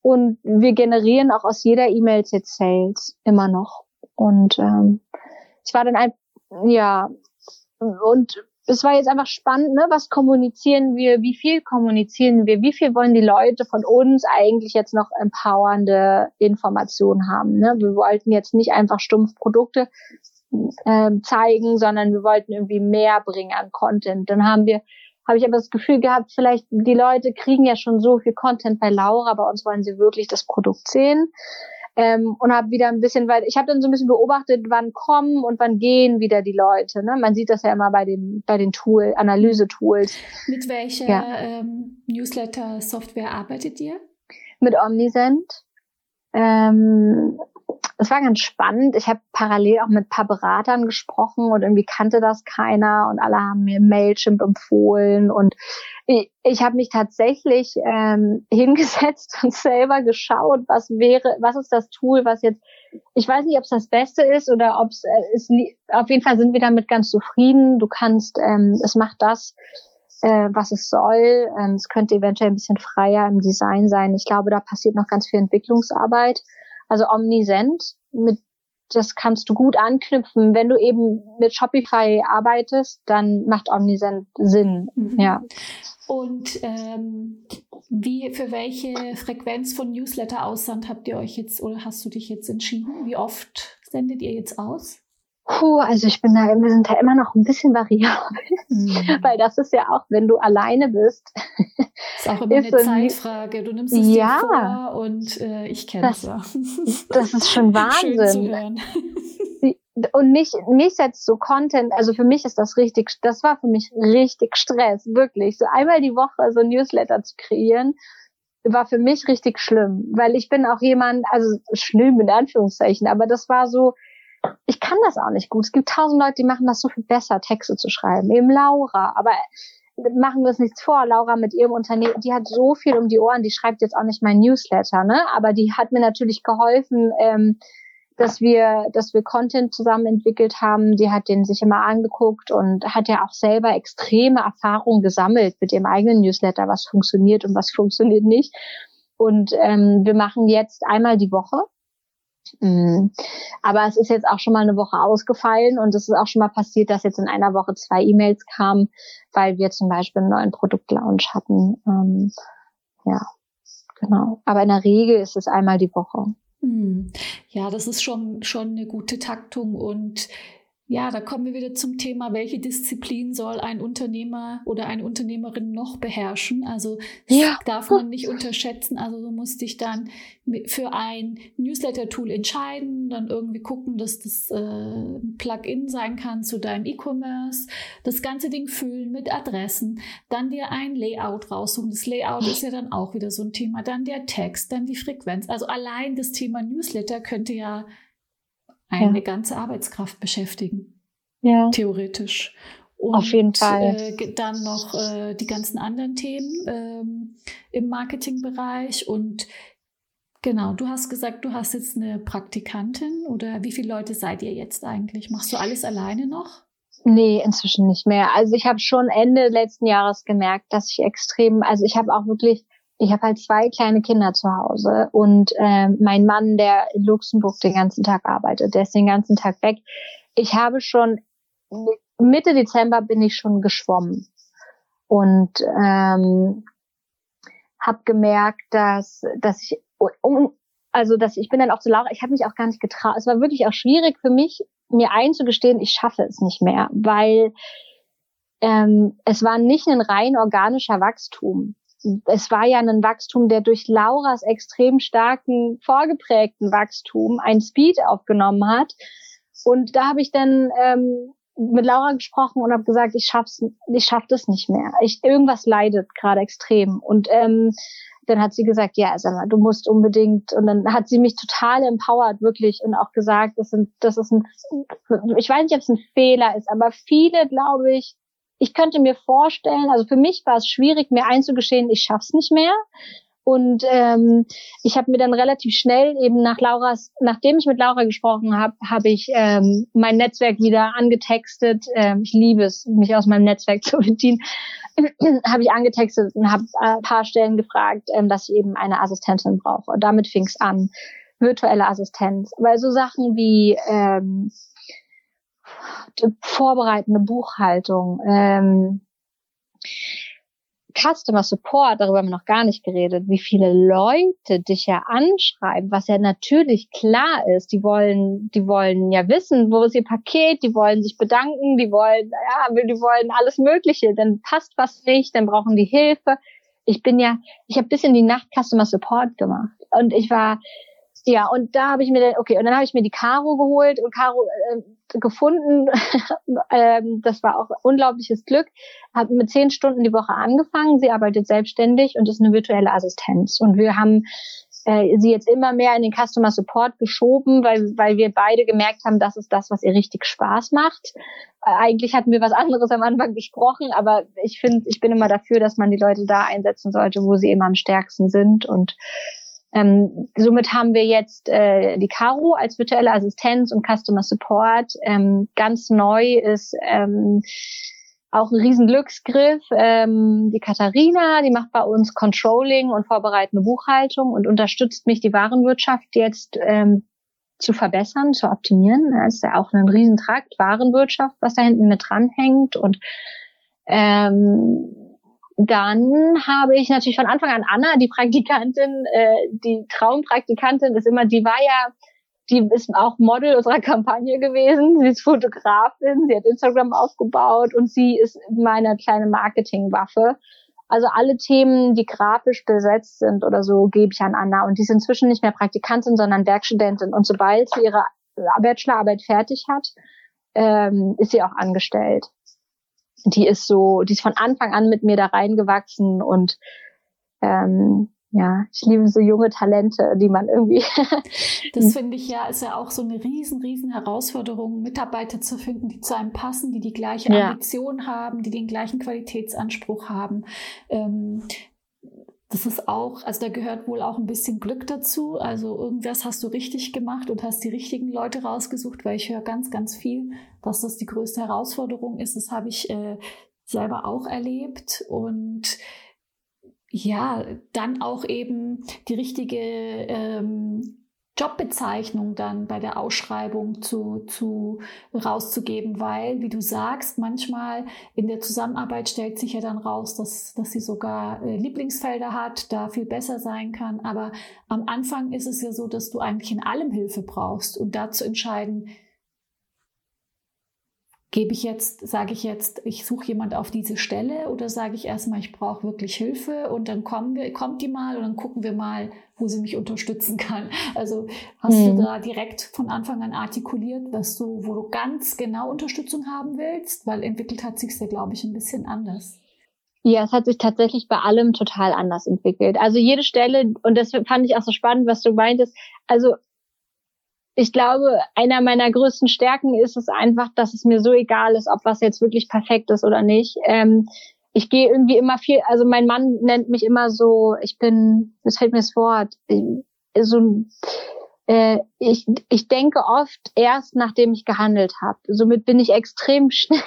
Und wir generieren auch aus jeder E-Mail jetzt Sales immer noch. Und ähm, ich war dann ein, ja, und es war jetzt einfach spannend, ne? Was kommunizieren wir? Wie viel kommunizieren wir? Wie viel wollen die Leute von uns eigentlich jetzt noch empowernde Informationen haben? Ne? Wir wollten jetzt nicht einfach stumpf Produkte äh, zeigen, sondern wir wollten irgendwie mehr bringen an Content. Dann haben wir, habe ich aber das Gefühl gehabt, vielleicht die Leute kriegen ja schon so viel Content bei Laura, bei uns wollen sie wirklich das Produkt sehen ähm, und habe wieder ein bisschen, weil ich habe dann so ein bisschen beobachtet, wann kommen und wann gehen wieder die Leute. Ne? Man sieht das ja immer bei den bei den Tool Analyse-Tools. Mit welcher ja. ähm, Newsletter-Software arbeitet ihr? Mit Omnisend. Ähm, es war ganz spannend. Ich habe parallel auch mit paar Beratern gesprochen und irgendwie kannte das keiner und alle haben mir Mailchimp empfohlen und ich, ich habe mich tatsächlich ähm, [LAUGHS] hingesetzt und selber geschaut, was wäre, was ist das Tool, was jetzt, ich weiß nicht, ob es das Beste ist oder ob es äh, ist, auf jeden Fall sind wir damit ganz zufrieden. Du kannst, ähm, es macht das, äh, was es soll. Ähm, es könnte eventuell ein bisschen freier im Design sein. Ich glaube, da passiert noch ganz viel Entwicklungsarbeit. Also Omnisend, mit, das kannst du gut anknüpfen. Wenn du eben mit Shopify arbeitest, dann macht Omnisend Sinn. Mhm. Ja. Und ähm, wie für welche Frequenz von Newsletter-Aussand habt ihr euch jetzt oder hast du dich jetzt entschieden? Wie oft sendet ihr jetzt aus? Puh, also ich bin da, wir sind da immer noch ein bisschen variabel, mhm. weil das ist ja auch, wenn du alleine bist. Ist auch [LAUGHS] immer ist eine Zeitfrage. Du nimmst es ja, dir vor und äh, ich kenne es ja. Das ist schon Wahnsinn. [LAUGHS] Schön zu hören. Und mich, mich setzt so Content, also für mich ist das richtig, das war für mich richtig Stress, wirklich. So einmal die Woche so ein Newsletter zu kreieren, war für mich richtig schlimm, weil ich bin auch jemand, also schlimm in Anführungszeichen, aber das war so, ich kann das auch nicht gut. Es gibt tausend Leute, die machen das so viel besser, Texte zu schreiben. Eben Laura, aber machen wir uns nichts vor. Laura mit ihrem Unternehmen, die hat so viel um die Ohren, die schreibt jetzt auch nicht mein Newsletter, ne? Aber die hat mir natürlich geholfen, ähm, dass wir, dass wir Content zusammen entwickelt haben. Die hat den sich immer angeguckt und hat ja auch selber extreme Erfahrungen gesammelt mit ihrem eigenen Newsletter, was funktioniert und was funktioniert nicht. Und ähm, wir machen jetzt einmal die Woche. Aber es ist jetzt auch schon mal eine Woche ausgefallen und es ist auch schon mal passiert, dass jetzt in einer Woche zwei E-Mails kamen, weil wir zum Beispiel einen neuen Produktlaunch hatten. Ähm, ja, genau. Aber in der Regel ist es einmal die Woche. Mhm. Ja, das ist schon, schon eine gute Taktung und ja, da kommen wir wieder zum Thema, welche Disziplin soll ein Unternehmer oder eine Unternehmerin noch beherrschen? Also ja. darf man nicht unterschätzen. Also du musst dich dann für ein Newsletter-Tool entscheiden, dann irgendwie gucken, dass das äh, ein Plugin sein kann zu deinem E-Commerce, das ganze Ding füllen mit Adressen, dann dir ein Layout raussuchen. Das Layout ist ja dann auch wieder so ein Thema. Dann der Text, dann die Frequenz. Also allein das Thema Newsletter könnte ja eine ja. ganze Arbeitskraft beschäftigen. Ja. Theoretisch. Und, Auf jeden Fall. Äh, dann noch äh, die ganzen anderen Themen ähm, im Marketingbereich und Genau, du hast gesagt, du hast jetzt eine Praktikantin oder wie viele Leute seid ihr jetzt eigentlich? Machst du alles alleine noch? Nee, inzwischen nicht mehr. Also ich habe schon Ende letzten Jahres gemerkt, dass ich extrem, also ich habe auch wirklich ich habe halt zwei kleine Kinder zu Hause und äh, mein Mann, der in Luxemburg den ganzen Tag arbeitet, der ist den ganzen Tag weg. Ich habe schon Mitte Dezember bin ich schon geschwommen und ähm, habe gemerkt, dass dass ich um, also dass ich bin dann auch zu Laura, ich habe mich auch gar nicht getraut. Es war wirklich auch schwierig für mich, mir einzugestehen, ich schaffe es nicht mehr, weil ähm, es war nicht ein rein organischer Wachstum es war ja ein Wachstum, der durch Lauras extrem starken, vorgeprägten Wachstum ein Speed aufgenommen hat. Und da habe ich dann ähm, mit Laura gesprochen und habe gesagt, ich schaff's, ich schaff das nicht mehr. Ich, irgendwas leidet gerade extrem. Und ähm, dann hat sie gesagt, ja, sag mal, du musst unbedingt. Und dann hat sie mich total empowered, wirklich, und auch gesagt, das sind, das ist ein, ich weiß nicht, ob es ein Fehler ist, aber viele, glaube ich, ich könnte mir vorstellen, also für mich war es schwierig, mir einzugestehen, ich schaff's nicht mehr. Und ähm, ich habe mir dann relativ schnell eben nach Lauras, nachdem ich mit Laura gesprochen habe, habe ich ähm, mein Netzwerk wieder angetextet. Ähm, ich liebe es, mich aus meinem Netzwerk [LAUGHS] zu bedienen. [CLEARS THROAT] habe ich angetextet und habe ein paar Stellen gefragt, ähm, dass ich eben eine Assistentin brauche. Und damit fing es an. Virtuelle Assistenz. Weil so Sachen wie ähm, vorbereitende Buchhaltung, ähm, Customer Support, darüber haben wir noch gar nicht geredet, wie viele Leute dich ja anschreiben, was ja natürlich klar ist. Die wollen, die wollen ja wissen, wo ist ihr Paket, die wollen sich bedanken, die wollen, ja, die wollen alles Mögliche. Dann passt was nicht, dann brauchen die Hilfe. Ich bin ja, ich habe bisschen die Nacht Customer Support gemacht und ich war ja, und da habe ich mir dann, okay, und dann habe ich mir die Caro geholt und Caro äh, gefunden. [LAUGHS] ähm, das war auch unglaubliches Glück. Habe mit zehn Stunden die Woche angefangen. Sie arbeitet selbstständig und ist eine virtuelle Assistenz. Und wir haben äh, sie jetzt immer mehr in den Customer Support geschoben, weil, weil wir beide gemerkt haben, das ist das, was ihr richtig Spaß macht. Äh, eigentlich hatten wir was anderes am Anfang besprochen, aber ich finde, ich bin immer dafür, dass man die Leute da einsetzen sollte, wo sie immer am stärksten sind und ähm, somit haben wir jetzt äh, die Caro als virtuelle Assistenz und Customer Support. Ähm, ganz neu ist ähm, auch ein riesen Glücksgriff. Ähm, die Katharina, die macht bei uns Controlling und vorbereitende Buchhaltung und unterstützt mich, die Warenwirtschaft jetzt ähm, zu verbessern, zu optimieren. Das ist ja auch ein Riesentrakt, Warenwirtschaft, was da hinten mit dranhängt und ähm, dann habe ich natürlich von Anfang an Anna, die Praktikantin, äh, die Traumpraktikantin ist immer, die war ja, die ist auch Model unserer Kampagne gewesen. Sie ist Fotografin, sie hat Instagram aufgebaut und sie ist meine kleine Marketingwaffe. Also alle Themen, die grafisch besetzt sind oder so, gebe ich an Anna. Und die ist inzwischen nicht mehr Praktikantin, sondern Werkstudentin. Und sobald sie ihre Bachelorarbeit fertig hat, ähm, ist sie auch angestellt die ist so, die ist von Anfang an mit mir da reingewachsen und ähm, ja, ich liebe so junge Talente, die man irgendwie. [LAUGHS] das finde ich ja, ist ja auch so eine riesen, riesen Herausforderung, Mitarbeiter zu finden, die zu einem passen, die die gleiche Ambition ja. haben, die den gleichen Qualitätsanspruch haben. Ähm, das ist auch, also da gehört wohl auch ein bisschen Glück dazu. Also irgendwas hast du richtig gemacht und hast die richtigen Leute rausgesucht, weil ich höre ganz, ganz viel, dass das die größte Herausforderung ist. Das habe ich äh, selber auch erlebt und ja, dann auch eben die richtige ähm, Jobbezeichnung dann bei der Ausschreibung zu, zu rauszugeben, weil, wie du sagst, manchmal in der Zusammenarbeit stellt sich ja dann raus, dass, dass sie sogar äh, Lieblingsfelder hat, da viel besser sein kann. Aber am Anfang ist es ja so, dass du eigentlich in allem Hilfe brauchst und da zu entscheiden, Gebe ich jetzt, sage ich jetzt, ich suche jemand auf diese Stelle oder sage ich erstmal, ich brauche wirklich Hilfe und dann kommen wir, kommt die mal und dann gucken wir mal, wo sie mich unterstützen kann. Also hast hm. du da direkt von Anfang an artikuliert, was du, wo du ganz genau Unterstützung haben willst? Weil entwickelt hat sich ja, glaube ich, ein bisschen anders. Ja, es hat sich tatsächlich bei allem total anders entwickelt. Also jede Stelle, und das fand ich auch so spannend, was du meintest, also ich glaube, einer meiner größten Stärken ist es einfach, dass es mir so egal ist, ob was jetzt wirklich perfekt ist oder nicht. Ähm, ich gehe irgendwie immer viel, also mein Mann nennt mich immer so, ich bin, es fällt mir das Wort, so äh, ich, ich denke oft erst, nachdem ich gehandelt habe. Somit bin ich extrem [LAUGHS] schnell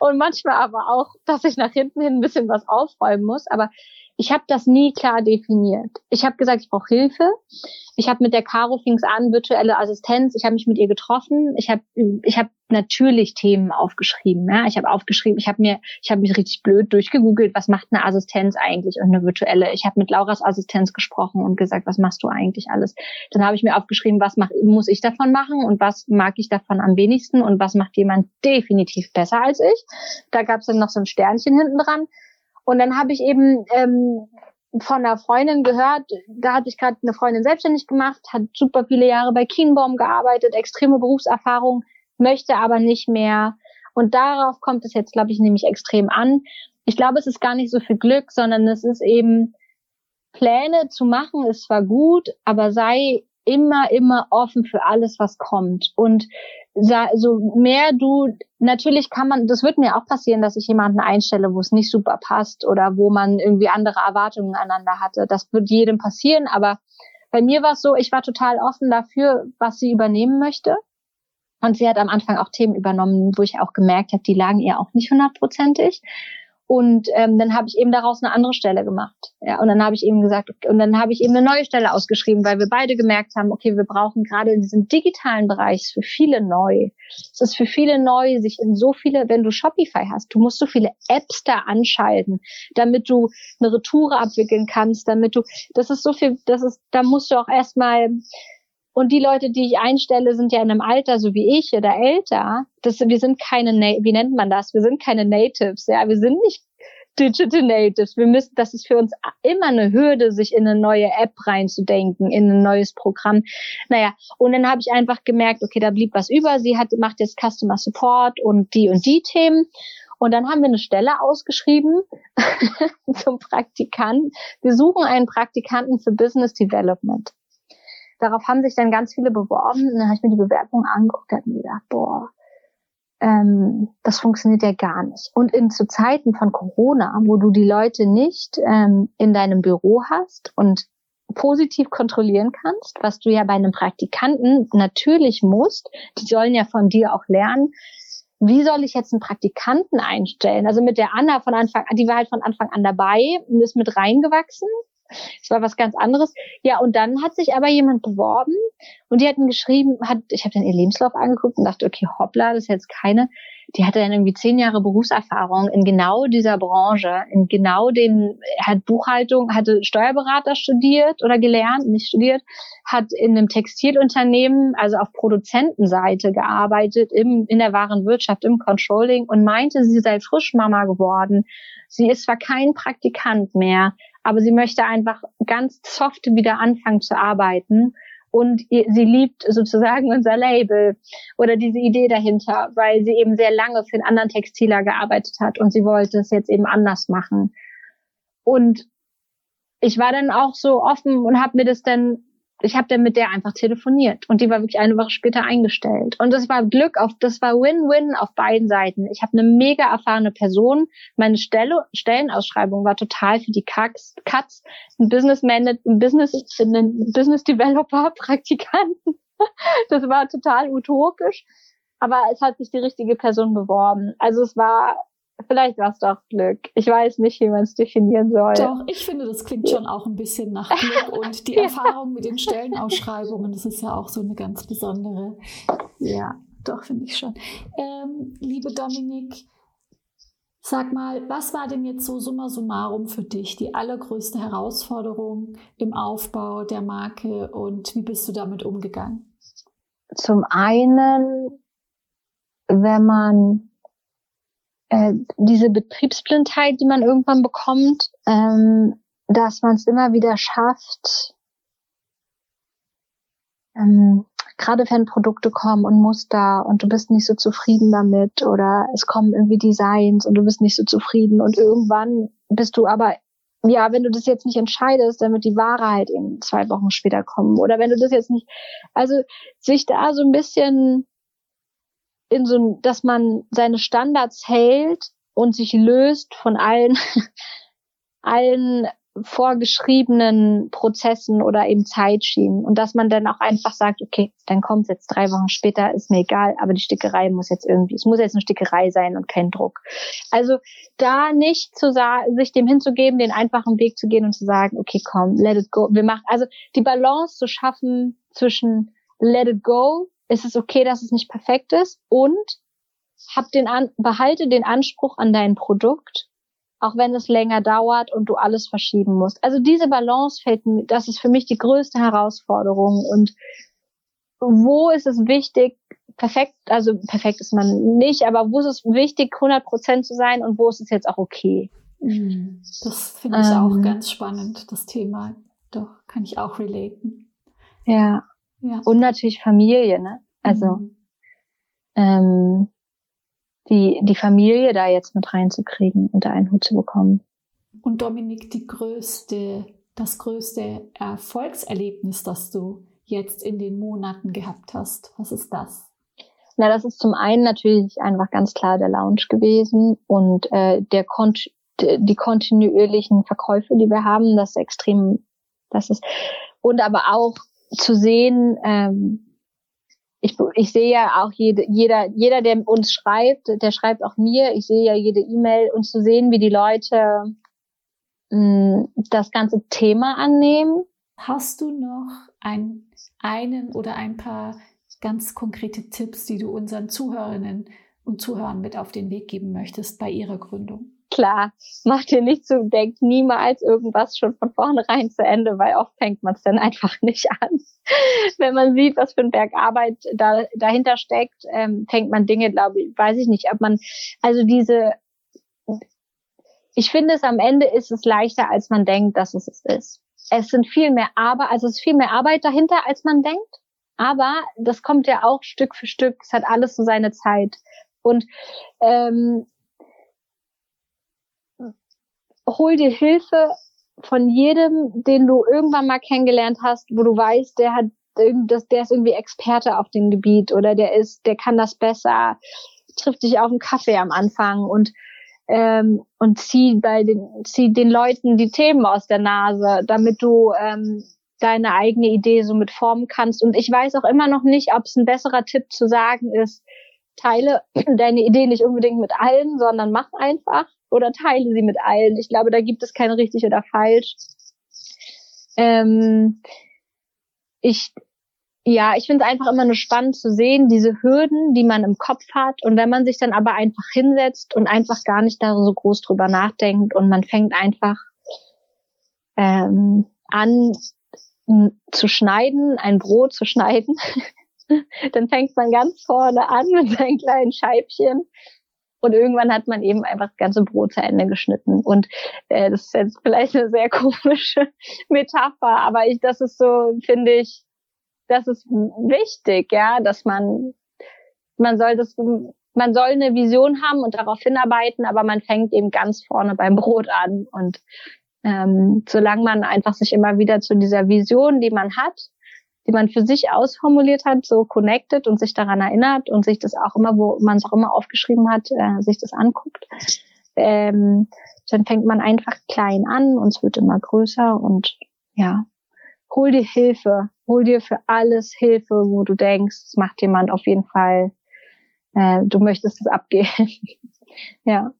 und manchmal aber auch, dass ich nach hinten hin ein bisschen was aufräumen muss. Aber ich habe das nie klar definiert. Ich habe gesagt, ich brauche Hilfe. Ich habe mit der Caro fing's an, virtuelle Assistenz. Ich habe mich mit ihr getroffen. Ich habe ich hab natürlich Themen aufgeschrieben. Ja? Ich habe aufgeschrieben, ich habe mir, ich habe mich richtig blöd durchgegoogelt, was macht eine Assistenz eigentlich und eine virtuelle. Ich habe mit Lauras Assistenz gesprochen und gesagt, was machst du eigentlich alles? Dann habe ich mir aufgeschrieben, was mach, muss ich davon machen und was mag ich davon am wenigsten und was macht jemand definitiv besser als ich. Da gab's dann noch so ein Sternchen hinten dran. Und dann habe ich eben ähm, von einer Freundin gehört, da hatte ich gerade eine Freundin selbstständig gemacht, hat super viele Jahre bei Kienbaum gearbeitet, extreme Berufserfahrung, möchte aber nicht mehr. Und darauf kommt es jetzt, glaube ich, nämlich extrem an. Ich glaube, es ist gar nicht so viel Glück, sondern es ist eben Pläne zu machen, ist zwar gut, aber sei immer, immer offen für alles, was kommt. Und so mehr du, natürlich kann man, das wird mir auch passieren, dass ich jemanden einstelle, wo es nicht super passt oder wo man irgendwie andere Erwartungen aneinander hatte. Das wird jedem passieren, aber bei mir war es so, ich war total offen dafür, was sie übernehmen möchte. Und sie hat am Anfang auch Themen übernommen, wo ich auch gemerkt habe, die lagen ihr auch nicht hundertprozentig. Und ähm, dann habe ich eben daraus eine andere Stelle gemacht. Ja, und dann habe ich eben gesagt, und dann habe ich eben eine neue Stelle ausgeschrieben, weil wir beide gemerkt haben, okay, wir brauchen gerade in diesem digitalen Bereich für viele neu. Es ist für viele neu, sich in so viele, wenn du Shopify hast, du musst so viele Apps da anschalten, damit du eine Retoure abwickeln kannst, damit du, das ist so viel, das ist, da musst du auch erstmal und die Leute, die ich einstelle, sind ja in einem Alter so wie ich oder älter. Das, wir sind keine, wie nennt man das? Wir sind keine Natives. Ja, wir sind nicht Digital Natives. Wir müssen, das ist für uns immer eine Hürde, sich in eine neue App reinzudenken, in ein neues Programm. Naja, und dann habe ich einfach gemerkt, okay, da blieb was über. Sie hat, macht jetzt Customer Support und die und die Themen. Und dann haben wir eine Stelle ausgeschrieben [LAUGHS] zum Praktikanten. Wir suchen einen Praktikanten für Business Development. Darauf haben sich dann ganz viele beworben. Und dann habe ich mir die Bewerbung angeguckt und habe mir gedacht, boah, ähm, das funktioniert ja gar nicht. Und in zu Zeiten von Corona, wo du die Leute nicht ähm, in deinem Büro hast und positiv kontrollieren kannst, was du ja bei einem Praktikanten natürlich musst, die sollen ja von dir auch lernen, wie soll ich jetzt einen Praktikanten einstellen? Also mit der Anna von Anfang an, die war halt von Anfang an dabei und ist mit reingewachsen. Es war was ganz anderes. Ja, und dann hat sich aber jemand beworben und die hatten geschrieben, hat, ich habe dann ihr Lebenslauf angeguckt und dachte, okay, hoppla, das ist jetzt keine. Die hatte dann irgendwie zehn Jahre Berufserfahrung in genau dieser Branche, in genau dem, hat Buchhaltung, hatte Steuerberater studiert oder gelernt, nicht studiert, hat in einem Textilunternehmen, also auf Produzentenseite gearbeitet, im, in der wahren Wirtschaft, im Controlling und meinte, sie sei Frischmama geworden. Sie ist zwar kein Praktikant mehr, aber sie möchte einfach ganz soft wieder anfangen zu arbeiten und sie liebt sozusagen [LAUGHS] unser Label oder diese Idee dahinter, weil sie eben sehr lange für einen anderen Textiler gearbeitet hat und sie wollte es jetzt eben anders machen. Und ich war dann auch so offen und habe mir das dann ich habe dann mit der einfach telefoniert und die war wirklich eine Woche später eingestellt. Und das war Glück auf, das war Win-Win auf beiden Seiten. Ich habe eine mega erfahrene Person. Meine Stelle, Stellenausschreibung war total für die Cuts, Cuts ein Business Manager, ein Business, ein Business Developer, [LAUGHS] Praktikanten. Das war total utopisch. Aber es hat sich die richtige Person beworben. Also es war Vielleicht war es doch Glück. Ich weiß nicht, wie man es definieren soll. Doch, ich finde, das klingt schon auch ein bisschen nach Glück. [LAUGHS] Und die ja. Erfahrung mit den Stellenausschreibungen, das ist ja auch so eine ganz besondere. Ja, doch, finde ich schon. Ähm, liebe Dominik, sag mal, was war denn jetzt so summa summarum für dich die allergrößte Herausforderung im Aufbau der Marke und wie bist du damit umgegangen? Zum einen, wenn man äh, diese Betriebsblindheit, die man irgendwann bekommt, ähm, dass man es immer wieder schafft, ähm, gerade wenn Produkte kommen und Muster und du bist nicht so zufrieden damit oder es kommen irgendwie Designs und du bist nicht so zufrieden und irgendwann bist du aber ja, wenn du das jetzt nicht entscheidest, dann wird die Ware halt eben zwei Wochen später kommen. Oder wenn du das jetzt nicht, also sich da so ein bisschen in so, dass man seine Standards hält und sich löst von allen, [LAUGHS] allen vorgeschriebenen Prozessen oder eben Zeitschienen und dass man dann auch einfach sagt, okay, dann kommt jetzt drei Wochen später, ist mir egal, aber die Stickerei muss jetzt irgendwie, es muss jetzt eine Stickerei sein und kein Druck. Also da nicht zu sagen, sich dem hinzugeben, den einfachen Weg zu gehen und zu sagen, okay, komm, let it go. Wir machen, also die Balance zu schaffen zwischen let it go ist es okay, dass es nicht perfekt ist und hab den an, behalte den Anspruch an dein Produkt, auch wenn es länger dauert und du alles verschieben musst. Also diese Balance fällt mir, das ist für mich die größte Herausforderung und wo ist es wichtig, perfekt, also perfekt ist man nicht, aber wo ist es wichtig, 100 Prozent zu sein und wo ist es jetzt auch okay? Mhm. Das finde ich ähm, auch ganz spannend, das Thema. Doch, kann ich auch relaten. Ja. Ja. Und natürlich Familie, ne? Also mhm. ähm, die, die Familie da jetzt mit reinzukriegen, unter einen Hut zu bekommen. Und Dominik, die größte, das größte Erfolgserlebnis, das du jetzt in den Monaten gehabt hast? Was ist das? Na, das ist zum einen natürlich einfach ganz klar der Lounge gewesen und äh, der Kont die kontinuierlichen Verkäufe, die wir haben, das ist extrem, das ist und aber auch zu sehen, ähm, ich, ich sehe ja auch jede, jeder, jeder, der uns schreibt, der schreibt auch mir. Ich sehe ja jede E-Mail und zu sehen, wie die Leute mh, das ganze Thema annehmen. Hast du noch ein, einen oder ein paar ganz konkrete Tipps, die du unseren Zuhörerinnen und Zuhörern mit auf den Weg geben möchtest bei ihrer Gründung? Klar, mach dir nicht so, denk niemals irgendwas schon von vornherein zu Ende, weil oft fängt man es dann einfach [LAUGHS] nicht an. Wenn man sieht, was für ein Berg Arbeit da, dahinter steckt, ähm, fängt man Dinge, glaube ich, weiß ich nicht, ob man, also diese, ich finde es am Ende ist es leichter, als man denkt, dass es es ist. Es sind viel mehr Arbeit, also es ist viel mehr Arbeit dahinter, als man denkt. Aber das kommt ja auch Stück für Stück. Es hat alles so seine Zeit. Und ähm, hol dir Hilfe von jedem, den du irgendwann mal kennengelernt hast, wo du weißt, der hat das, der ist irgendwie Experte auf dem Gebiet oder der ist, der kann das besser, trifft dich auf einen Kaffee am Anfang und ähm, und zieh bei den zieh den Leuten die Themen aus der Nase, damit du ähm, deine eigene Idee so mit formen kannst. Und ich weiß auch immer noch nicht, ob es ein besserer Tipp zu sagen ist, teile [CLEARS THROAT] deine Idee nicht unbedingt mit allen, sondern mach einfach oder teile sie mit allen. Ich glaube, da gibt es kein richtig oder falsch. Ähm, ich ja, ich finde es einfach immer nur spannend zu sehen, diese Hürden, die man im Kopf hat. Und wenn man sich dann aber einfach hinsetzt und einfach gar nicht da so groß drüber nachdenkt und man fängt einfach ähm, an zu schneiden, ein Brot zu schneiden, [LAUGHS] dann fängt man ganz vorne an mit seinen kleinen Scheibchen und irgendwann hat man eben einfach das ganze Brot zu Ende geschnitten. Und äh, das ist jetzt vielleicht eine sehr [LAUGHS] komische Metapher, aber ich, das ist so, finde ich, das ist wichtig, ja, dass man, man soll das, man soll eine Vision haben und darauf hinarbeiten, aber man fängt eben ganz vorne beim Brot an. Und ähm, solange man einfach sich immer wieder zu dieser Vision, die man hat, die man für sich ausformuliert hat, so connected und sich daran erinnert und sich das auch immer, wo man es auch immer aufgeschrieben hat, äh, sich das anguckt, ähm, dann fängt man einfach klein an und es wird immer größer und ja, hol dir Hilfe, hol dir für alles Hilfe, wo du denkst, es macht jemand auf jeden Fall, äh, du möchtest es abgehen. [LAUGHS] ja.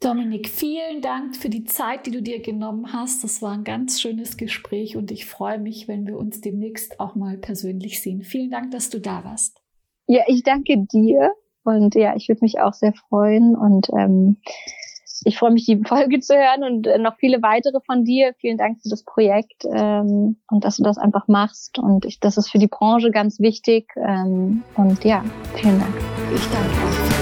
Dominik, vielen Dank für die Zeit, die du dir genommen hast. Das war ein ganz schönes Gespräch und ich freue mich, wenn wir uns demnächst auch mal persönlich sehen. Vielen Dank, dass du da warst. Ja, ich danke dir und ja, ich würde mich auch sehr freuen und ähm, ich freue mich, die [LAUGHS] Folge zu hören und äh, noch viele weitere von dir. Vielen Dank für das Projekt ähm, und dass du das einfach machst. Und ich, das ist für die Branche ganz wichtig. Ähm, und ja, vielen Dank. Ich danke auch.